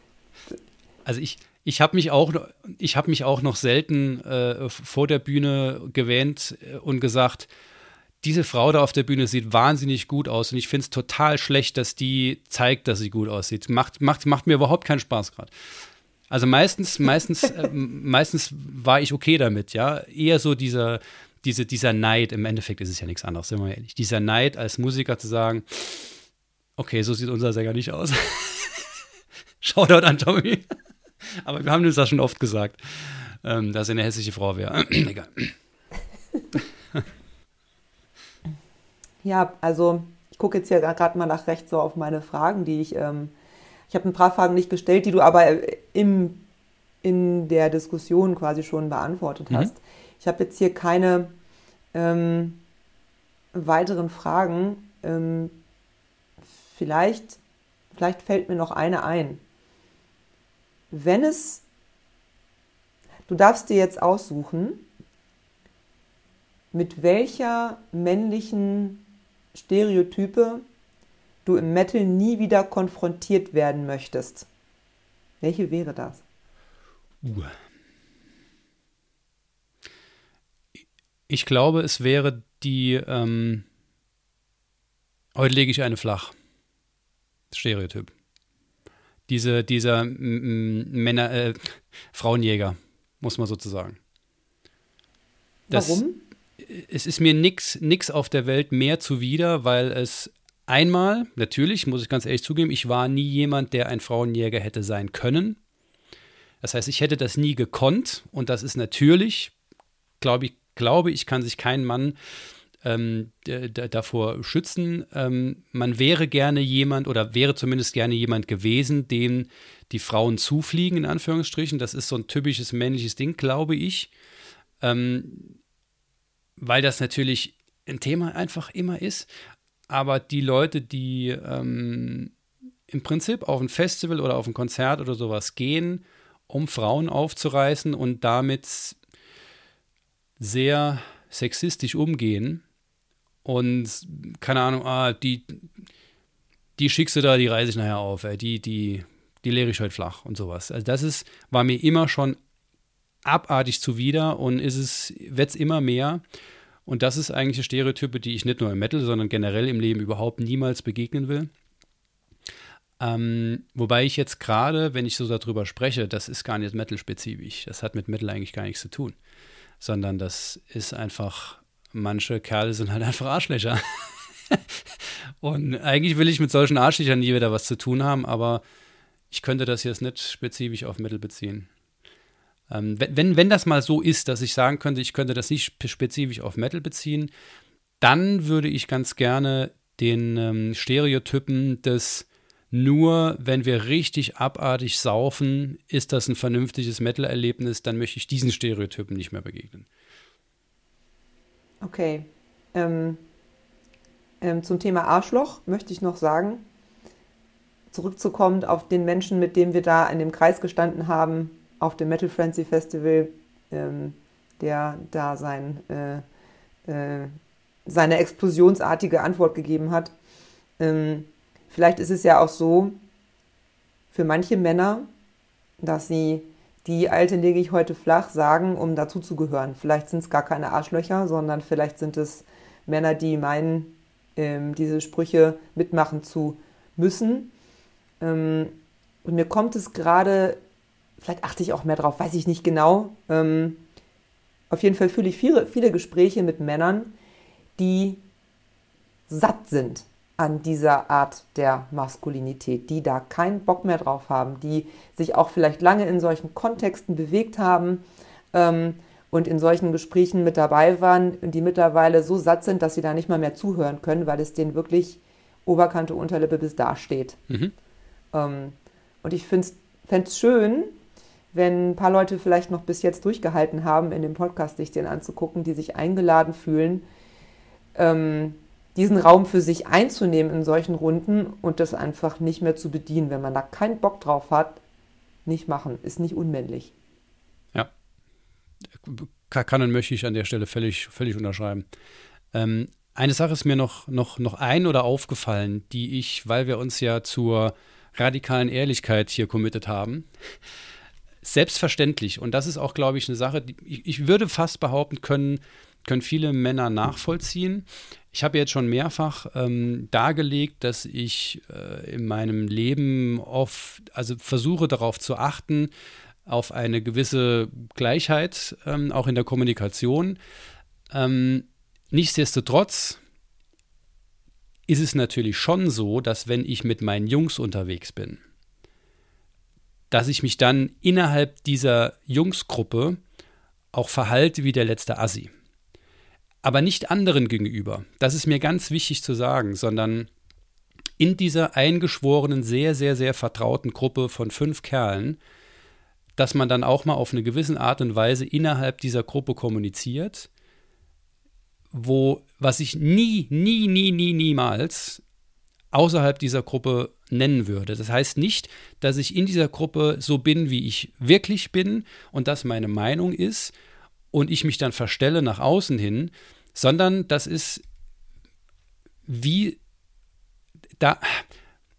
Also ich, ich habe mich auch, mich auch noch selten äh, vor der Bühne gewähnt äh, und gesagt, diese Frau da auf der Bühne sieht wahnsinnig gut aus und ich finde es total schlecht, dass die zeigt, dass sie gut aussieht. Macht, macht, macht mir überhaupt keinen Spaß gerade. Also meistens, meistens, äh, meistens war ich okay damit, ja. Eher so dieser, diese, dieser Neid, im Endeffekt ist es ja nichts anderes, sind wir ehrlich, dieser Neid als Musiker zu sagen, okay, so sieht unser Sänger nicht aus. *laughs* Shoutout an Tommy. Aber wir haben das ja schon oft gesagt, ähm, dass er eine hässliche Frau wäre. *clears throat* Egal. ja, also ich gucke jetzt hier gerade mal nach rechts so auf meine Fragen, die ich, ähm, ich habe ein paar Fragen nicht gestellt, die du aber im, in der Diskussion quasi schon beantwortet mhm. hast. Ich habe jetzt hier keine ähm, weiteren Fragen. Ähm, vielleicht, vielleicht fällt mir noch eine ein. Wenn es, du darfst dir jetzt aussuchen, mit welcher männlichen Stereotype du im Metal nie wieder konfrontiert werden möchtest. Welche wäre das? Uh. Ich glaube, es wäre die, ähm, heute lege ich eine flach. Stereotyp. Diese, dieser Männer, äh, Frauenjäger, muss man sozusagen. Das, Warum? Es ist mir nichts nix auf der Welt mehr zuwider, weil es einmal, natürlich, muss ich ganz ehrlich zugeben, ich war nie jemand, der ein Frauenjäger hätte sein können. Das heißt, ich hätte das nie gekonnt und das ist natürlich, glaube ich, glaube ich, kann sich kein Mann ähm, davor schützen. Ähm, man wäre gerne jemand oder wäre zumindest gerne jemand gewesen, dem die Frauen zufliegen, in Anführungsstrichen. Das ist so ein typisches männliches Ding, glaube ich. Ähm, weil das natürlich ein Thema einfach immer ist. Aber die Leute, die ähm, im Prinzip auf ein Festival oder auf ein Konzert oder sowas gehen, um Frauen aufzureißen und damit sehr sexistisch umgehen und keine Ahnung, ah, die, die schickst du da, die reiße ich nachher auf, ey, die, die, die leere ich heute flach und sowas. Also das ist, war mir immer schon abartig zuwider und ist es, wird es immer mehr. Und das ist eigentlich eine Stereotype, die ich nicht nur im Metal, sondern generell im Leben überhaupt niemals begegnen will. Ähm, wobei ich jetzt gerade, wenn ich so darüber spreche, das ist gar nicht Metal-spezifisch. Das hat mit Metal eigentlich gar nichts zu tun. Sondern das ist einfach, manche Kerle sind halt einfach Arschlöcher. *laughs* Und eigentlich will ich mit solchen Arschlöchern nie wieder was zu tun haben, aber ich könnte das jetzt nicht spezifisch auf Metal beziehen. Ähm, wenn, wenn das mal so ist, dass ich sagen könnte, ich könnte das nicht spezifisch auf Metal beziehen, dann würde ich ganz gerne den ähm, Stereotypen des nur wenn wir richtig abartig saufen, ist das ein vernünftiges Metal-Erlebnis, dann möchte ich diesen Stereotypen nicht mehr begegnen. Okay. Ähm, ähm, zum Thema Arschloch möchte ich noch sagen, zurückzukommen auf den Menschen, mit dem wir da in dem Kreis gestanden haben, auf dem Metal Frenzy Festival, ähm, der da sein, äh, äh, seine explosionsartige Antwort gegeben hat. Ähm, vielleicht ist es ja auch so für manche Männer, dass sie die alte lege ich heute flach sagen, um dazuzugehören. Vielleicht sind es gar keine Arschlöcher, sondern vielleicht sind es Männer, die meinen, ähm, diese Sprüche mitmachen zu müssen. Ähm, und mir kommt es gerade vielleicht achte ich auch mehr drauf, weiß ich nicht genau. Ähm, auf jeden Fall fühle ich viele, viele Gespräche mit Männern, die satt sind an dieser Art der Maskulinität, die da keinen Bock mehr drauf haben, die sich auch vielleicht lange in solchen Kontexten bewegt haben ähm, und in solchen Gesprächen mit dabei waren die mittlerweile so satt sind, dass sie da nicht mal mehr zuhören können, weil es denen wirklich Oberkante, Unterlippe bis da steht. Mhm. Ähm, und ich fände es schön, wenn ein paar Leute vielleicht noch bis jetzt durchgehalten haben, in dem Podcast sich den anzugucken, die sich eingeladen fühlen, ähm, diesen Raum für sich einzunehmen in solchen Runden und das einfach nicht mehr zu bedienen. Wenn man da keinen Bock drauf hat, nicht machen, ist nicht unmännlich. Ja, kann und möchte ich an der Stelle völlig, völlig unterschreiben. Ähm, eine Sache ist mir noch, noch, noch ein oder aufgefallen, die ich, weil wir uns ja zur radikalen Ehrlichkeit hier committed haben, selbstverständlich. Und das ist auch, glaube ich, eine Sache, die ich, ich würde fast behaupten können, können viele Männer nachvollziehen. Ich habe jetzt schon mehrfach ähm, dargelegt, dass ich äh, in meinem Leben oft, also versuche darauf zu achten, auf eine gewisse Gleichheit, ähm, auch in der Kommunikation. Ähm, nichtsdestotrotz ist es natürlich schon so, dass wenn ich mit meinen Jungs unterwegs bin, dass ich mich dann innerhalb dieser Jungsgruppe auch verhalte wie der letzte Assi. Aber nicht anderen gegenüber. Das ist mir ganz wichtig zu sagen, sondern in dieser eingeschworenen, sehr, sehr, sehr vertrauten Gruppe von fünf Kerlen, dass man dann auch mal auf eine gewisse Art und Weise innerhalb dieser Gruppe kommuniziert, wo, was ich nie, nie, nie, nie, niemals außerhalb dieser Gruppe nennen würde. Das heißt nicht, dass ich in dieser Gruppe so bin, wie ich wirklich bin und das meine Meinung ist und ich mich dann verstelle nach außen hin, sondern das ist wie da,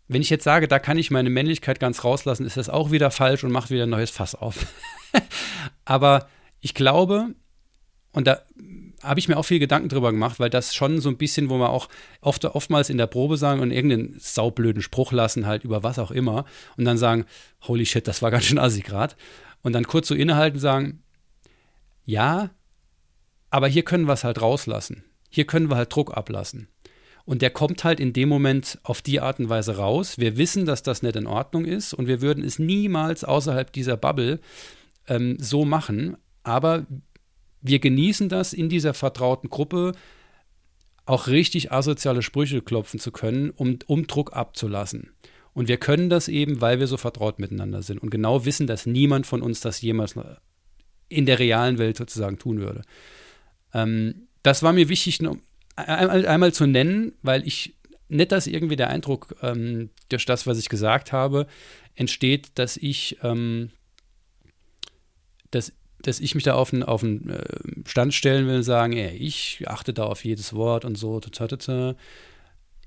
wenn ich jetzt sage, da kann ich meine Männlichkeit ganz rauslassen, ist das auch wieder falsch und macht wieder ein neues Fass auf. *laughs* Aber ich glaube, und da habe ich mir auch viel Gedanken drüber gemacht, weil das schon so ein bisschen, wo wir auch oft, oftmals in der Probe sagen und irgendeinen saublöden Spruch lassen, halt über was auch immer, und dann sagen, holy shit, das war ganz schön assig gerade. Und dann kurz so innehalten sagen, ja, aber hier können wir es halt rauslassen. Hier können wir halt Druck ablassen. Und der kommt halt in dem Moment auf die Art und Weise raus. Wir wissen, dass das nicht in Ordnung ist und wir würden es niemals außerhalb dieser Bubble ähm, so machen. Aber wir genießen das in dieser vertrauten Gruppe auch richtig asoziale Sprüche klopfen zu können, um, um Druck abzulassen. Und wir können das eben, weil wir so vertraut miteinander sind und genau wissen, dass niemand von uns das jemals in der realen Welt sozusagen tun würde. Ähm, das war mir wichtig, einmal, zu nennen, weil ich nicht, dass irgendwie der Eindruck ähm, durch das, was ich gesagt habe, entsteht, dass ich, ähm, dass, dass ich mich da auf einen, auf einen äh, Stand stellen will und sagen, ey, ich achte da auf jedes Wort und so.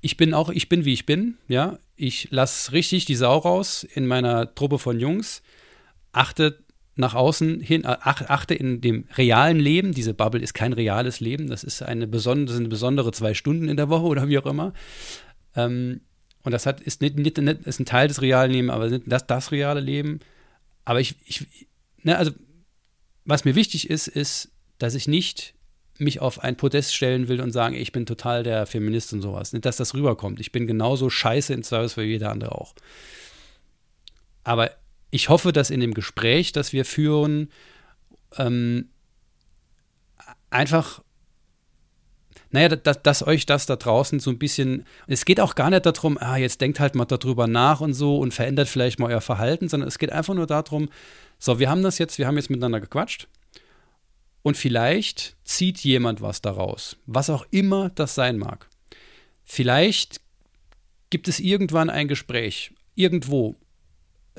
Ich bin auch, ich bin wie ich bin, ja. Ich lasse richtig die Sau raus in meiner Truppe von Jungs, achte nach außen hin, äh, achte in dem realen Leben, diese Bubble ist kein reales Leben, das ist eine besondere, eine besondere zwei Stunden in der Woche oder wie auch immer. Ähm, und das hat, ist, nicht, nicht, ist ein Teil des realen Lebens, aber nicht das, das reale Leben. Aber ich, ich ne, also, was mir wichtig ist, ist, dass ich nicht mich auf ein Podest stellen will und sagen, ich bin total der Feminist und sowas. Nicht, dass das rüberkommt. Ich bin genauso scheiße in Service wie jeder andere auch. Aber ich hoffe, dass in dem Gespräch, das wir führen, ähm, einfach, naja, dass, dass, euch das da draußen so ein bisschen, es geht auch gar nicht darum, ah, jetzt denkt halt mal darüber nach und so und verändert vielleicht mal euer Verhalten, sondern es geht einfach nur darum, so, wir haben das jetzt, wir haben jetzt miteinander gequatscht und vielleicht zieht jemand was daraus, was auch immer das sein mag. Vielleicht gibt es irgendwann ein Gespräch, irgendwo,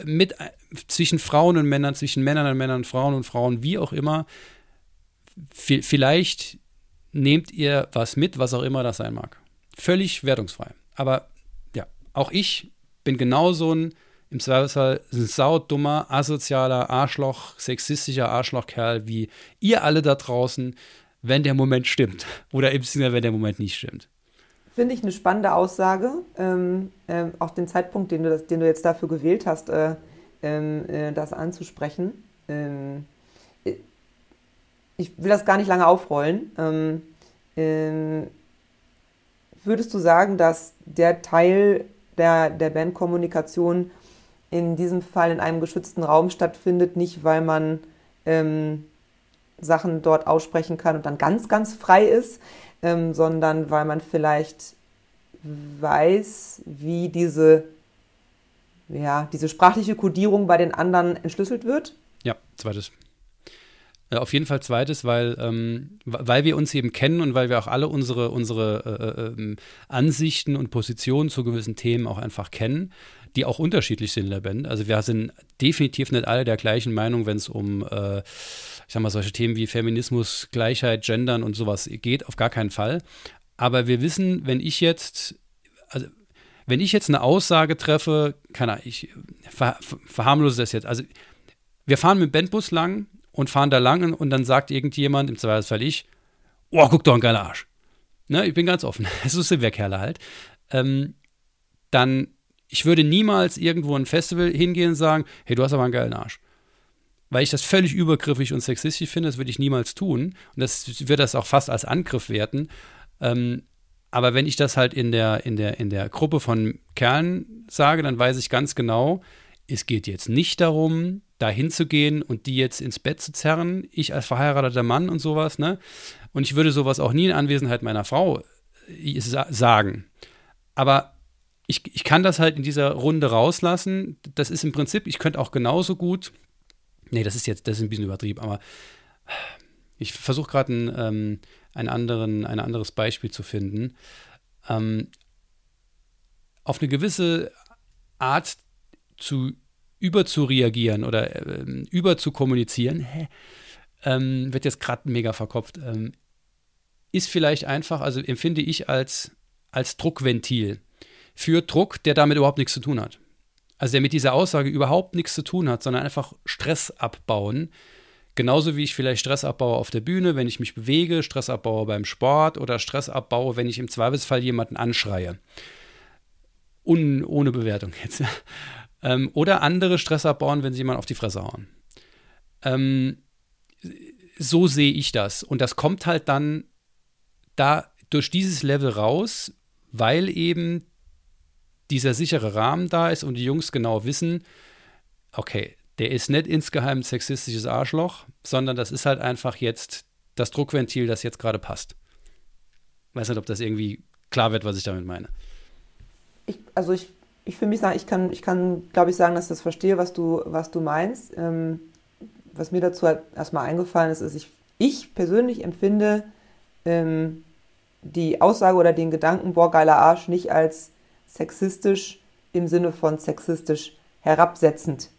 mit zwischen Frauen und Männern, zwischen Männern und Männern, Frauen und Frauen, wie auch immer. Vielleicht nehmt ihr was mit, was auch immer das sein mag. Völlig wertungsfrei. Aber ja, auch ich bin genauso ein im Zweifelsfall ein saudummer, asozialer Arschloch, sexistischer Arschlochkerl wie ihr alle da draußen, wenn der Moment stimmt. Oder Sinne, wenn der Moment nicht stimmt. Finde ich eine spannende Aussage. Ähm, ähm, auch den Zeitpunkt, den du, das, den du jetzt dafür gewählt hast, äh, ähm, äh, das anzusprechen. Ähm, ich will das gar nicht lange aufrollen. Ähm, ähm, würdest du sagen, dass der Teil der, der Bandkommunikation in diesem Fall in einem geschützten Raum stattfindet, nicht weil man Sachen dort aussprechen kann und dann ganz, ganz frei ist, ähm, sondern weil man vielleicht weiß, wie diese, ja, diese sprachliche Kodierung bei den anderen entschlüsselt wird. Ja, zweites. Ja, auf jeden Fall zweites, weil, ähm, weil wir uns eben kennen und weil wir auch alle unsere, unsere äh, äh, Ansichten und Positionen zu gewissen Themen auch einfach kennen, die auch unterschiedlich sind in der Band. Also wir sind definitiv nicht alle der gleichen Meinung, wenn es um äh, ich sag mal, solche Themen wie Feminismus, Gleichheit, Gendern und sowas geht, auf gar keinen Fall. Aber wir wissen, wenn ich jetzt, also wenn ich jetzt eine Aussage treffe, kann ich ver, verharmlose das jetzt. Also wir fahren mit dem Bandbus lang und fahren da lang und dann sagt irgendjemand, im Zweifelsfall ich, oh, guck doch, ein geiler Arsch. Ne, ich bin ganz offen. *laughs* So sind wir Kerle halt. Ähm, dann, ich würde niemals irgendwo ein Festival hingehen und sagen, hey, du hast aber einen geilen Arsch weil ich das völlig übergriffig und sexistisch finde. Das würde ich niemals tun. Und das wird das auch fast als Angriff werten. Ähm, aber wenn ich das halt in der, in, der, in der Gruppe von Kerlen sage, dann weiß ich ganz genau, es geht jetzt nicht darum, da hinzugehen und die jetzt ins Bett zu zerren, ich als verheirateter Mann und sowas, ne? Und ich würde sowas auch nie in Anwesenheit meiner Frau äh, sagen. Aber ich, ich kann das halt in dieser Runde rauslassen. Das ist im Prinzip, ich könnte auch genauso gut Nee, das ist jetzt, das ist ein bisschen übertrieben, aber ich versuche gerade ein, ähm, ein, anderes Beispiel zu finden. Ähm, auf eine gewisse Art zu überzureagieren oder äh, über zu kommunizieren, hä, ähm, wird jetzt gerade mega verkopft. Ähm, ist vielleicht einfach, also empfinde ich als, als Druckventil für Druck, der damit überhaupt nichts zu tun hat. Also der mit dieser Aussage überhaupt nichts zu tun hat, sondern einfach Stress abbauen. Genauso wie ich vielleicht Stress abbaue auf der Bühne, wenn ich mich bewege, Stress abbaue beim Sport oder Stress abbaue, wenn ich im Zweifelsfall jemanden anschreie. Un, ohne Bewertung jetzt. *laughs* ähm, oder andere Stress abbauen, wenn sie jemanden auf die Fresse hauen. Ähm, so sehe ich das. Und das kommt halt dann da durch dieses Level raus, weil eben dieser sichere Rahmen da ist und die Jungs genau wissen, okay, der ist nicht insgeheim ein sexistisches Arschloch, sondern das ist halt einfach jetzt das Druckventil, das jetzt gerade passt. Weiß nicht, ob das irgendwie klar wird, was ich damit meine. Ich, also ich, ich für mich sagen, ich kann, ich kann, glaube ich, sagen, dass ich das verstehe, was du, was du meinst. Ähm, was mir dazu halt erstmal eingefallen ist, ist, ich, ich persönlich empfinde ähm, die Aussage oder den Gedanken, boah, geiler Arsch, nicht als sexistisch im Sinne von sexistisch herabsetzend.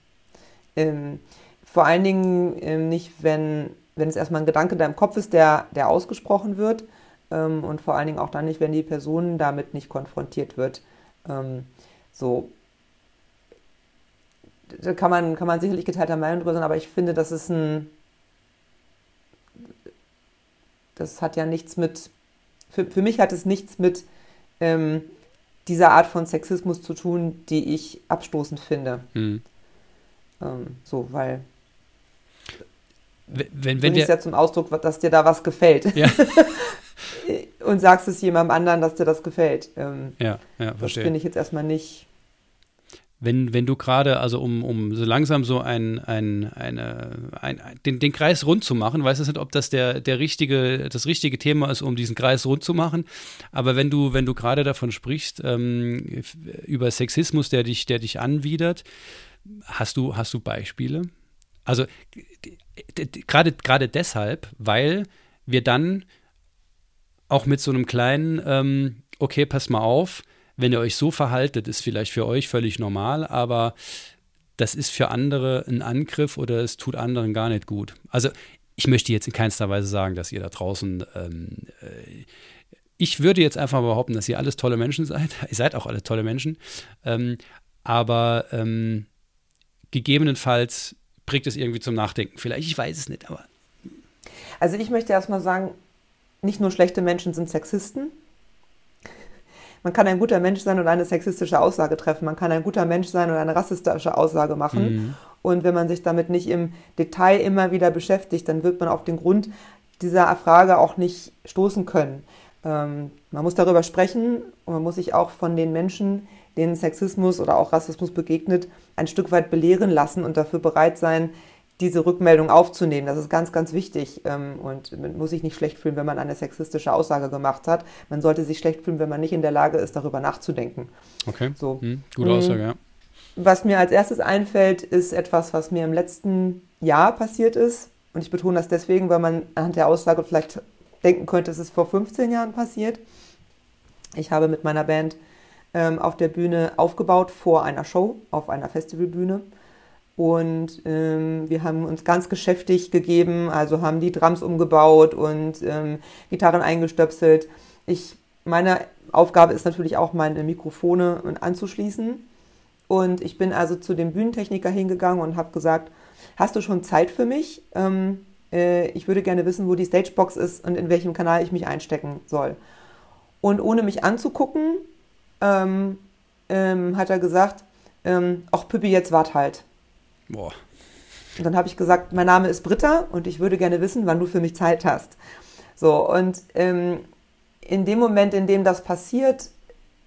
Ähm, vor allen Dingen ähm, nicht, wenn, wenn es erstmal ein Gedanke in deinem Kopf ist, der, der ausgesprochen wird ähm, und vor allen Dingen auch dann nicht, wenn die Person damit nicht konfrontiert wird. Ähm, so, da kann man, kann man sicherlich geteilter Meinung drüber sein, aber ich finde, das ist ein, das hat ja nichts mit, für, für mich hat es nichts mit ähm, dieser Art von Sexismus zu tun, die ich abstoßend finde. Hm. Ähm, so, weil wenn, wenn du ja zum Ausdruck, dass dir da was gefällt. Ja. *laughs* und sagst es jemandem anderen, dass dir das gefällt. Ähm, ja, ja, verstehe. Das finde ich jetzt erstmal nicht wenn, wenn du gerade, also um, um so langsam so ein, ein, eine, ein, den, den Kreis rund zu machen, weiß ich nicht, ob das der, der richtige, das richtige Thema ist, um diesen Kreis rund zu machen. Aber wenn du, wenn du gerade davon sprichst, ähm, über Sexismus, der dich, der dich anwidert, hast du, hast du Beispiele? Also gerade, gerade deshalb, weil wir dann auch mit so einem kleinen, ähm, okay, pass mal auf, wenn ihr euch so verhaltet, ist vielleicht für euch völlig normal, aber das ist für andere ein Angriff oder es tut anderen gar nicht gut. Also ich möchte jetzt in keinster Weise sagen, dass ihr da draußen, ähm, äh, ich würde jetzt einfach behaupten, dass ihr alles tolle Menschen seid. *laughs* ihr seid auch alle tolle Menschen. Ähm, aber ähm, gegebenenfalls bringt es irgendwie zum Nachdenken. Vielleicht, ich weiß es nicht, aber. Also ich möchte erstmal sagen, nicht nur schlechte Menschen sind Sexisten, man kann ein guter Mensch sein und eine sexistische Aussage treffen. Man kann ein guter Mensch sein und eine rassistische Aussage machen. Mhm. Und wenn man sich damit nicht im Detail immer wieder beschäftigt, dann wird man auf den Grund dieser Frage auch nicht stoßen können. Ähm, man muss darüber sprechen und man muss sich auch von den Menschen, denen Sexismus oder auch Rassismus begegnet, ein Stück weit belehren lassen und dafür bereit sein, diese Rückmeldung aufzunehmen. Das ist ganz, ganz wichtig. Ähm, und man muss sich nicht schlecht fühlen, wenn man eine sexistische Aussage gemacht hat. Man sollte sich schlecht fühlen, wenn man nicht in der Lage ist, darüber nachzudenken. Okay. So. Hm, gute Aussage, ja. Was mir als erstes einfällt, ist etwas, was mir im letzten Jahr passiert ist. Und ich betone das deswegen, weil man anhand der Aussage vielleicht denken könnte, es ist vor 15 Jahren passiert. Ich habe mit meiner Band ähm, auf der Bühne aufgebaut vor einer Show, auf einer Festivalbühne. Und ähm, wir haben uns ganz geschäftig gegeben, also haben die Drums umgebaut und ähm, Gitarren eingestöpselt. Ich, meine Aufgabe ist natürlich auch, meine Mikrofone anzuschließen. Und ich bin also zu dem Bühnentechniker hingegangen und habe gesagt, hast du schon Zeit für mich? Ähm, äh, ich würde gerne wissen, wo die Stagebox ist und in welchem Kanal ich mich einstecken soll. Und ohne mich anzugucken, ähm, ähm, hat er gesagt, ähm, ach Püppi, jetzt wart halt. Boah. Und dann habe ich gesagt, mein Name ist Britta und ich würde gerne wissen, wann du für mich Zeit hast. So, und ähm, in dem Moment, in dem das passiert,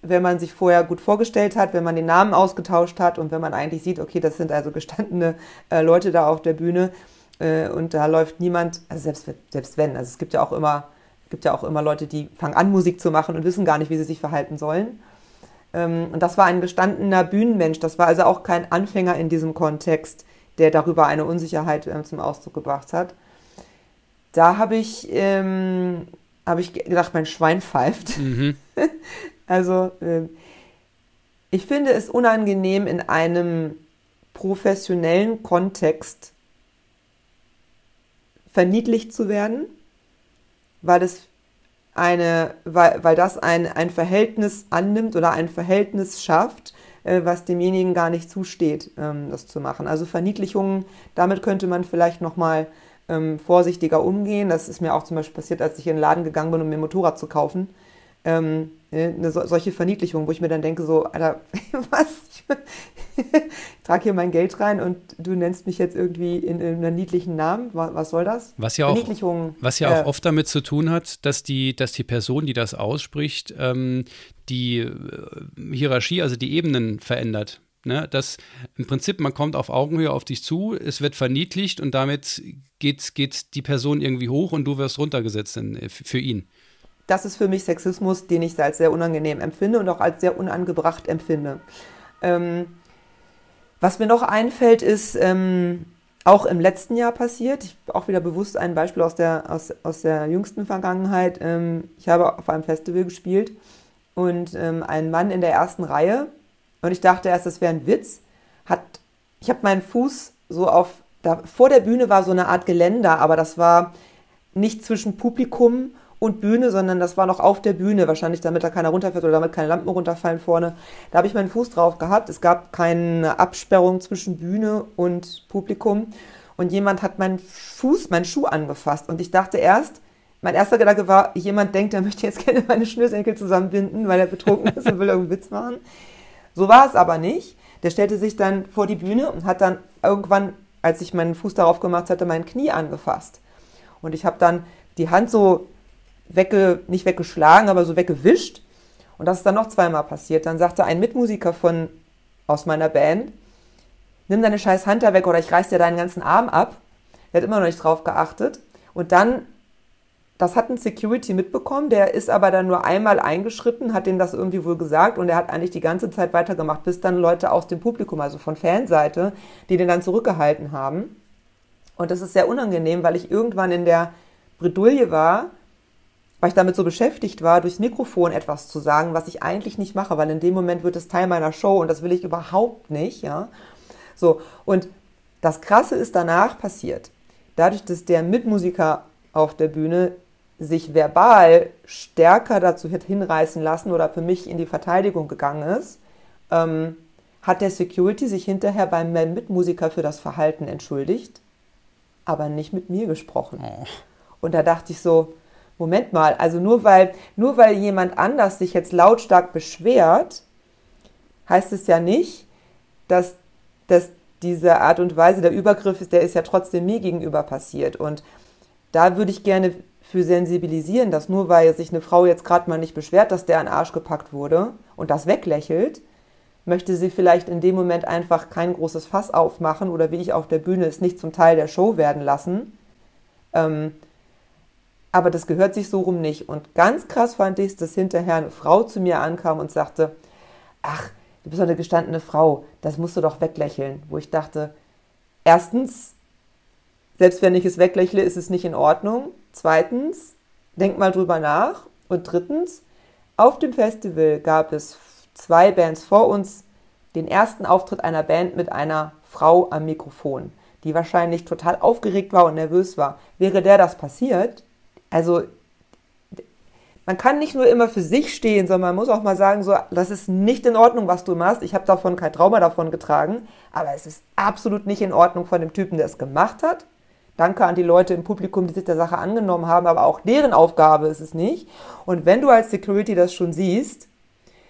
wenn man sich vorher gut vorgestellt hat, wenn man den Namen ausgetauscht hat und wenn man eigentlich sieht, okay, das sind also gestandene äh, Leute da auf der Bühne äh, und da läuft niemand, also selbst, selbst wenn, also es gibt ja auch immer, gibt ja auch immer Leute, die fangen an, Musik zu machen und wissen gar nicht, wie sie sich verhalten sollen. Ähm, und das war ein gestandener Bühnenmensch. Das war also auch kein Anfänger in diesem Kontext, der darüber eine Unsicherheit ähm, zum Ausdruck gebracht hat. Da habe ich, ähm, hab ich gedacht, mein Schwein pfeift. Mhm. *laughs* also äh, ich finde es unangenehm, in einem professionellen Kontext verniedlicht zu werden, weil es eine, weil, weil das ein, ein Verhältnis annimmt oder ein Verhältnis schafft, äh, was demjenigen gar nicht zusteht, ähm, das zu machen. Also Verniedlichungen, damit könnte man vielleicht nochmal ähm, vorsichtiger umgehen. Das ist mir auch zum Beispiel passiert, als ich in den Laden gegangen bin, um mir ein Motorrad zu kaufen. Ähm, ne, eine, solche Verniedlichung, wo ich mir dann denke, so, Alter, *laughs* was? ich trage hier mein Geld rein und du nennst mich jetzt irgendwie in, in einem niedlichen Namen. Was, was soll das? Was ja auch, was ja auch äh, oft damit zu tun hat, dass die, dass die Person, die das ausspricht, ähm, die äh, Hierarchie, also die Ebenen verändert. Ne, dass im Prinzip man kommt auf Augenhöhe auf dich zu, es wird verniedlicht und damit geht, geht die Person irgendwie hoch und du wirst runtergesetzt in, für ihn. Das ist für mich Sexismus, den ich als sehr unangenehm empfinde und auch als sehr unangebracht empfinde. Ähm, was mir noch einfällt, ist ähm, auch im letzten Jahr passiert. Ich auch wieder bewusst ein Beispiel aus der, aus, aus der jüngsten Vergangenheit. Ähm, ich habe auf einem Festival gespielt und ähm, ein Mann in der ersten Reihe, und ich dachte erst, das wäre ein Witz, hat, ich habe meinen Fuß so auf, da, vor der Bühne war so eine Art Geländer, aber das war nicht zwischen Publikum und Bühne, sondern das war noch auf der Bühne, wahrscheinlich damit da keiner runterfällt oder damit keine Lampen runterfallen vorne. Da habe ich meinen Fuß drauf gehabt. Es gab keine Absperrung zwischen Bühne und Publikum. Und jemand hat meinen Fuß, meinen Schuh angefasst. Und ich dachte erst, mein erster Gedanke war, jemand denkt, er möchte jetzt *laughs* gerne meine Schnürsenkel zusammenbinden, weil er betrunken ist und will irgendeinen Witz machen. So war es aber nicht. Der stellte sich dann vor die Bühne und hat dann irgendwann, als ich meinen Fuß darauf gemacht hatte, mein Knie angefasst. Und ich habe dann die Hand so wegge, nicht weggeschlagen, aber so weggewischt. Und das ist dann noch zweimal passiert. Dann sagte ein Mitmusiker von, aus meiner Band, nimm deine scheiß Hand da weg oder ich reiß dir deinen ganzen Arm ab. Der hat immer noch nicht drauf geachtet. Und dann, das hat ein Security mitbekommen, der ist aber dann nur einmal eingeschritten, hat dem das irgendwie wohl gesagt und er hat eigentlich die ganze Zeit weitergemacht, bis dann Leute aus dem Publikum, also von Fanseite, die den dann zurückgehalten haben. Und das ist sehr unangenehm, weil ich irgendwann in der Bredouille war, weil ich damit so beschäftigt war, durchs Mikrofon etwas zu sagen, was ich eigentlich nicht mache, weil in dem Moment wird es Teil meiner Show und das will ich überhaupt nicht, ja. So. Und das Krasse ist danach passiert. Dadurch, dass der Mitmusiker auf der Bühne sich verbal stärker dazu hinreißen lassen oder für mich in die Verteidigung gegangen ist, ähm, hat der Security sich hinterher beim Mitmusiker für das Verhalten entschuldigt, aber nicht mit mir gesprochen. Oh. Und da dachte ich so, Moment mal, also nur weil, nur weil jemand anders sich jetzt lautstark beschwert, heißt es ja nicht, dass, dass diese Art und Weise der Übergriff ist, der ist ja trotzdem mir gegenüber passiert. Und da würde ich gerne für sensibilisieren, dass nur weil sich eine Frau jetzt gerade mal nicht beschwert, dass der an Arsch gepackt wurde und das weglächelt, möchte sie vielleicht in dem Moment einfach kein großes Fass aufmachen oder wie ich auf der Bühne es nicht zum Teil der Show werden lassen. Ähm, aber das gehört sich so rum nicht. Und ganz krass fand ich es, dass hinterher eine Frau zu mir ankam und sagte, ach, du bist doch eine gestandene Frau, das musst du doch weglächeln. Wo ich dachte, erstens, selbst wenn ich es weglächle, ist es nicht in Ordnung. Zweitens, denk mal drüber nach. Und drittens, auf dem Festival gab es zwei Bands vor uns den ersten Auftritt einer Band mit einer Frau am Mikrofon, die wahrscheinlich total aufgeregt war und nervös war. Wäre der das passiert, also man kann nicht nur immer für sich stehen, sondern man muss auch mal sagen, so, das ist nicht in Ordnung, was du machst. Ich habe davon kein Trauma davon getragen, aber es ist absolut nicht in Ordnung von dem Typen, der es gemacht hat. Danke an die Leute im Publikum, die sich der Sache angenommen haben, aber auch deren Aufgabe ist es nicht. Und wenn du als Security das schon siehst,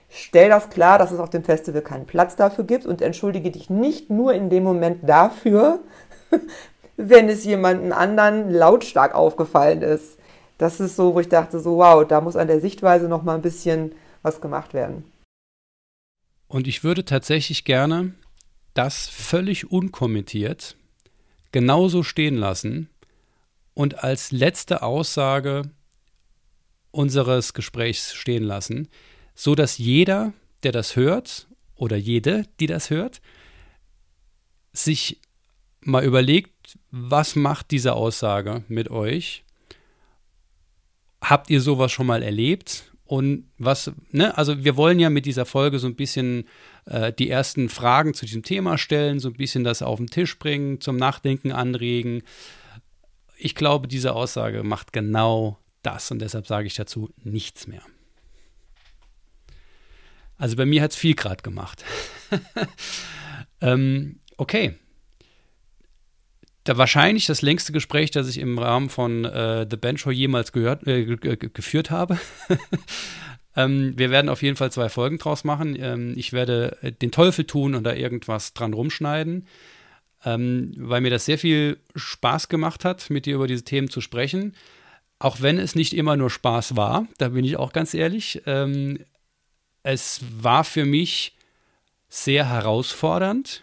stell das klar, dass es auf dem Festival keinen Platz dafür gibt und entschuldige dich nicht nur in dem Moment dafür, *laughs* wenn es jemanden anderen lautstark aufgefallen ist das ist so, wo ich dachte, so wow, da muss an der Sichtweise noch mal ein bisschen was gemacht werden. Und ich würde tatsächlich gerne das völlig unkommentiert genauso stehen lassen und als letzte Aussage unseres Gesprächs stehen lassen, so dass jeder, der das hört oder jede, die das hört, sich mal überlegt, was macht diese Aussage mit euch Habt ihr sowas schon mal erlebt? Und was, ne, also wir wollen ja mit dieser Folge so ein bisschen äh, die ersten Fragen zu diesem Thema stellen, so ein bisschen das auf den Tisch bringen, zum Nachdenken anregen. Ich glaube, diese Aussage macht genau das und deshalb sage ich dazu nichts mehr. Also bei mir hat es viel gerade gemacht. *laughs* ähm, okay. Da wahrscheinlich das längste Gespräch, das ich im Rahmen von äh, The Band Show jemals gehört, äh, geführt habe. *laughs* ähm, wir werden auf jeden Fall zwei Folgen draus machen. Ähm, ich werde äh, den Teufel tun und da irgendwas dran rumschneiden, ähm, weil mir das sehr viel Spaß gemacht hat, mit dir über diese Themen zu sprechen. Auch wenn es nicht immer nur Spaß war, da bin ich auch ganz ehrlich. Ähm, es war für mich sehr herausfordernd,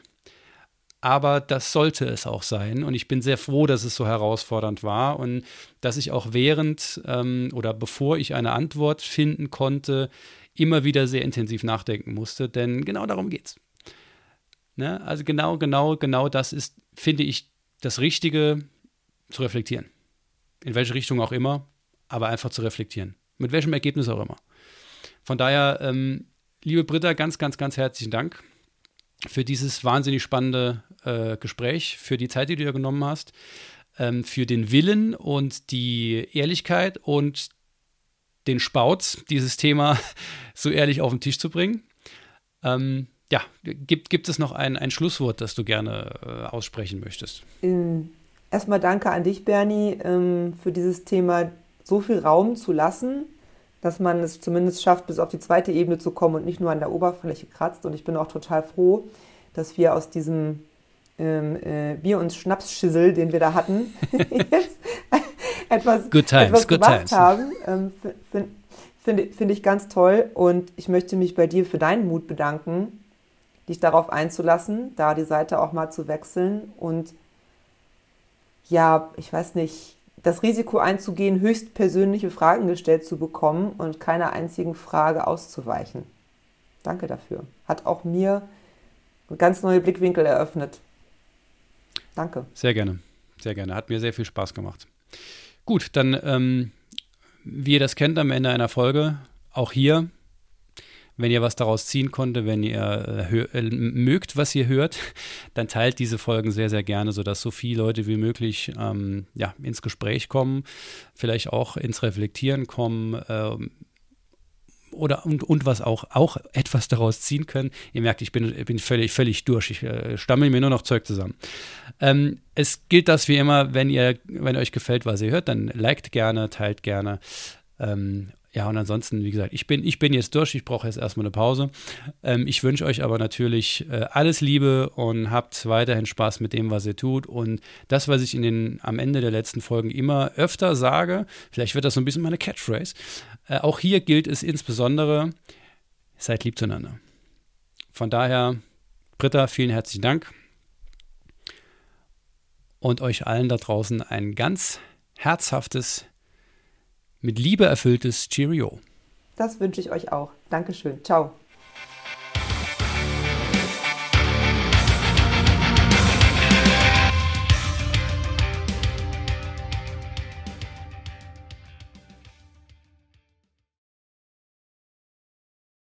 aber das sollte es auch sein. Und ich bin sehr froh, dass es so herausfordernd war und dass ich auch während ähm, oder bevor ich eine Antwort finden konnte, immer wieder sehr intensiv nachdenken musste, denn genau darum geht's. Ne? Also genau, genau, genau das ist, finde ich, das Richtige zu reflektieren. In welche Richtung auch immer, aber einfach zu reflektieren. Mit welchem Ergebnis auch immer. Von daher, ähm, liebe Britta, ganz, ganz, ganz herzlichen Dank für dieses wahnsinnig spannende äh, Gespräch, für die Zeit, die du dir genommen hast, ähm, für den Willen und die Ehrlichkeit und den Spauz, dieses Thema *laughs* so ehrlich auf den Tisch zu bringen. Ähm, ja, gibt, gibt es noch ein, ein Schlusswort, das du gerne äh, aussprechen möchtest? Ähm, erstmal danke an dich, Bernie, ähm, für dieses Thema so viel Raum zu lassen dass man es zumindest schafft, bis auf die zweite Ebene zu kommen und nicht nur an der Oberfläche kratzt. Und ich bin auch total froh, dass wir aus diesem ähm, äh, Bier- und Schnapsschissel, den wir da hatten, *laughs* jetzt etwas, good times, etwas good gemacht times. haben. Ähm, Finde find, find ich ganz toll. Und ich möchte mich bei dir für deinen Mut bedanken, dich darauf einzulassen, da die Seite auch mal zu wechseln und ja, ich weiß nicht, das Risiko einzugehen, höchstpersönliche Fragen gestellt zu bekommen und keiner einzigen Frage auszuweichen. Danke dafür. Hat auch mir ganz neue Blickwinkel eröffnet. Danke. Sehr gerne. Sehr gerne. Hat mir sehr viel Spaß gemacht. Gut, dann, ähm, wie ihr das kennt am Ende einer Folge, auch hier wenn ihr was daraus ziehen konnte, wenn ihr äh, äh, mögt, was ihr hört, *laughs* dann teilt diese Folgen sehr, sehr gerne, sodass so viele Leute wie möglich ähm, ja, ins Gespräch kommen, vielleicht auch ins Reflektieren kommen. Ähm, oder und, und was auch, auch etwas daraus ziehen können. Ihr merkt, ich bin, bin völlig, völlig durch. Ich äh, stammel mir nur noch Zeug zusammen. Ähm, es gilt das wie immer, wenn ihr, wenn euch gefällt, was ihr hört, dann liked gerne, teilt gerne. Ähm, ja, und ansonsten, wie gesagt, ich bin, ich bin jetzt durch, ich brauche jetzt erstmal eine Pause. Ähm, ich wünsche euch aber natürlich äh, alles Liebe und habt weiterhin Spaß mit dem, was ihr tut. Und das, was ich in den, am Ende der letzten Folgen immer öfter sage, vielleicht wird das so ein bisschen meine Catchphrase, äh, auch hier gilt es insbesondere, seid lieb zueinander. Von daher, Britta, vielen herzlichen Dank. Und euch allen da draußen ein ganz herzhaftes mit Liebe erfülltes Cheerio. Das wünsche ich euch auch. Dankeschön. Ciao.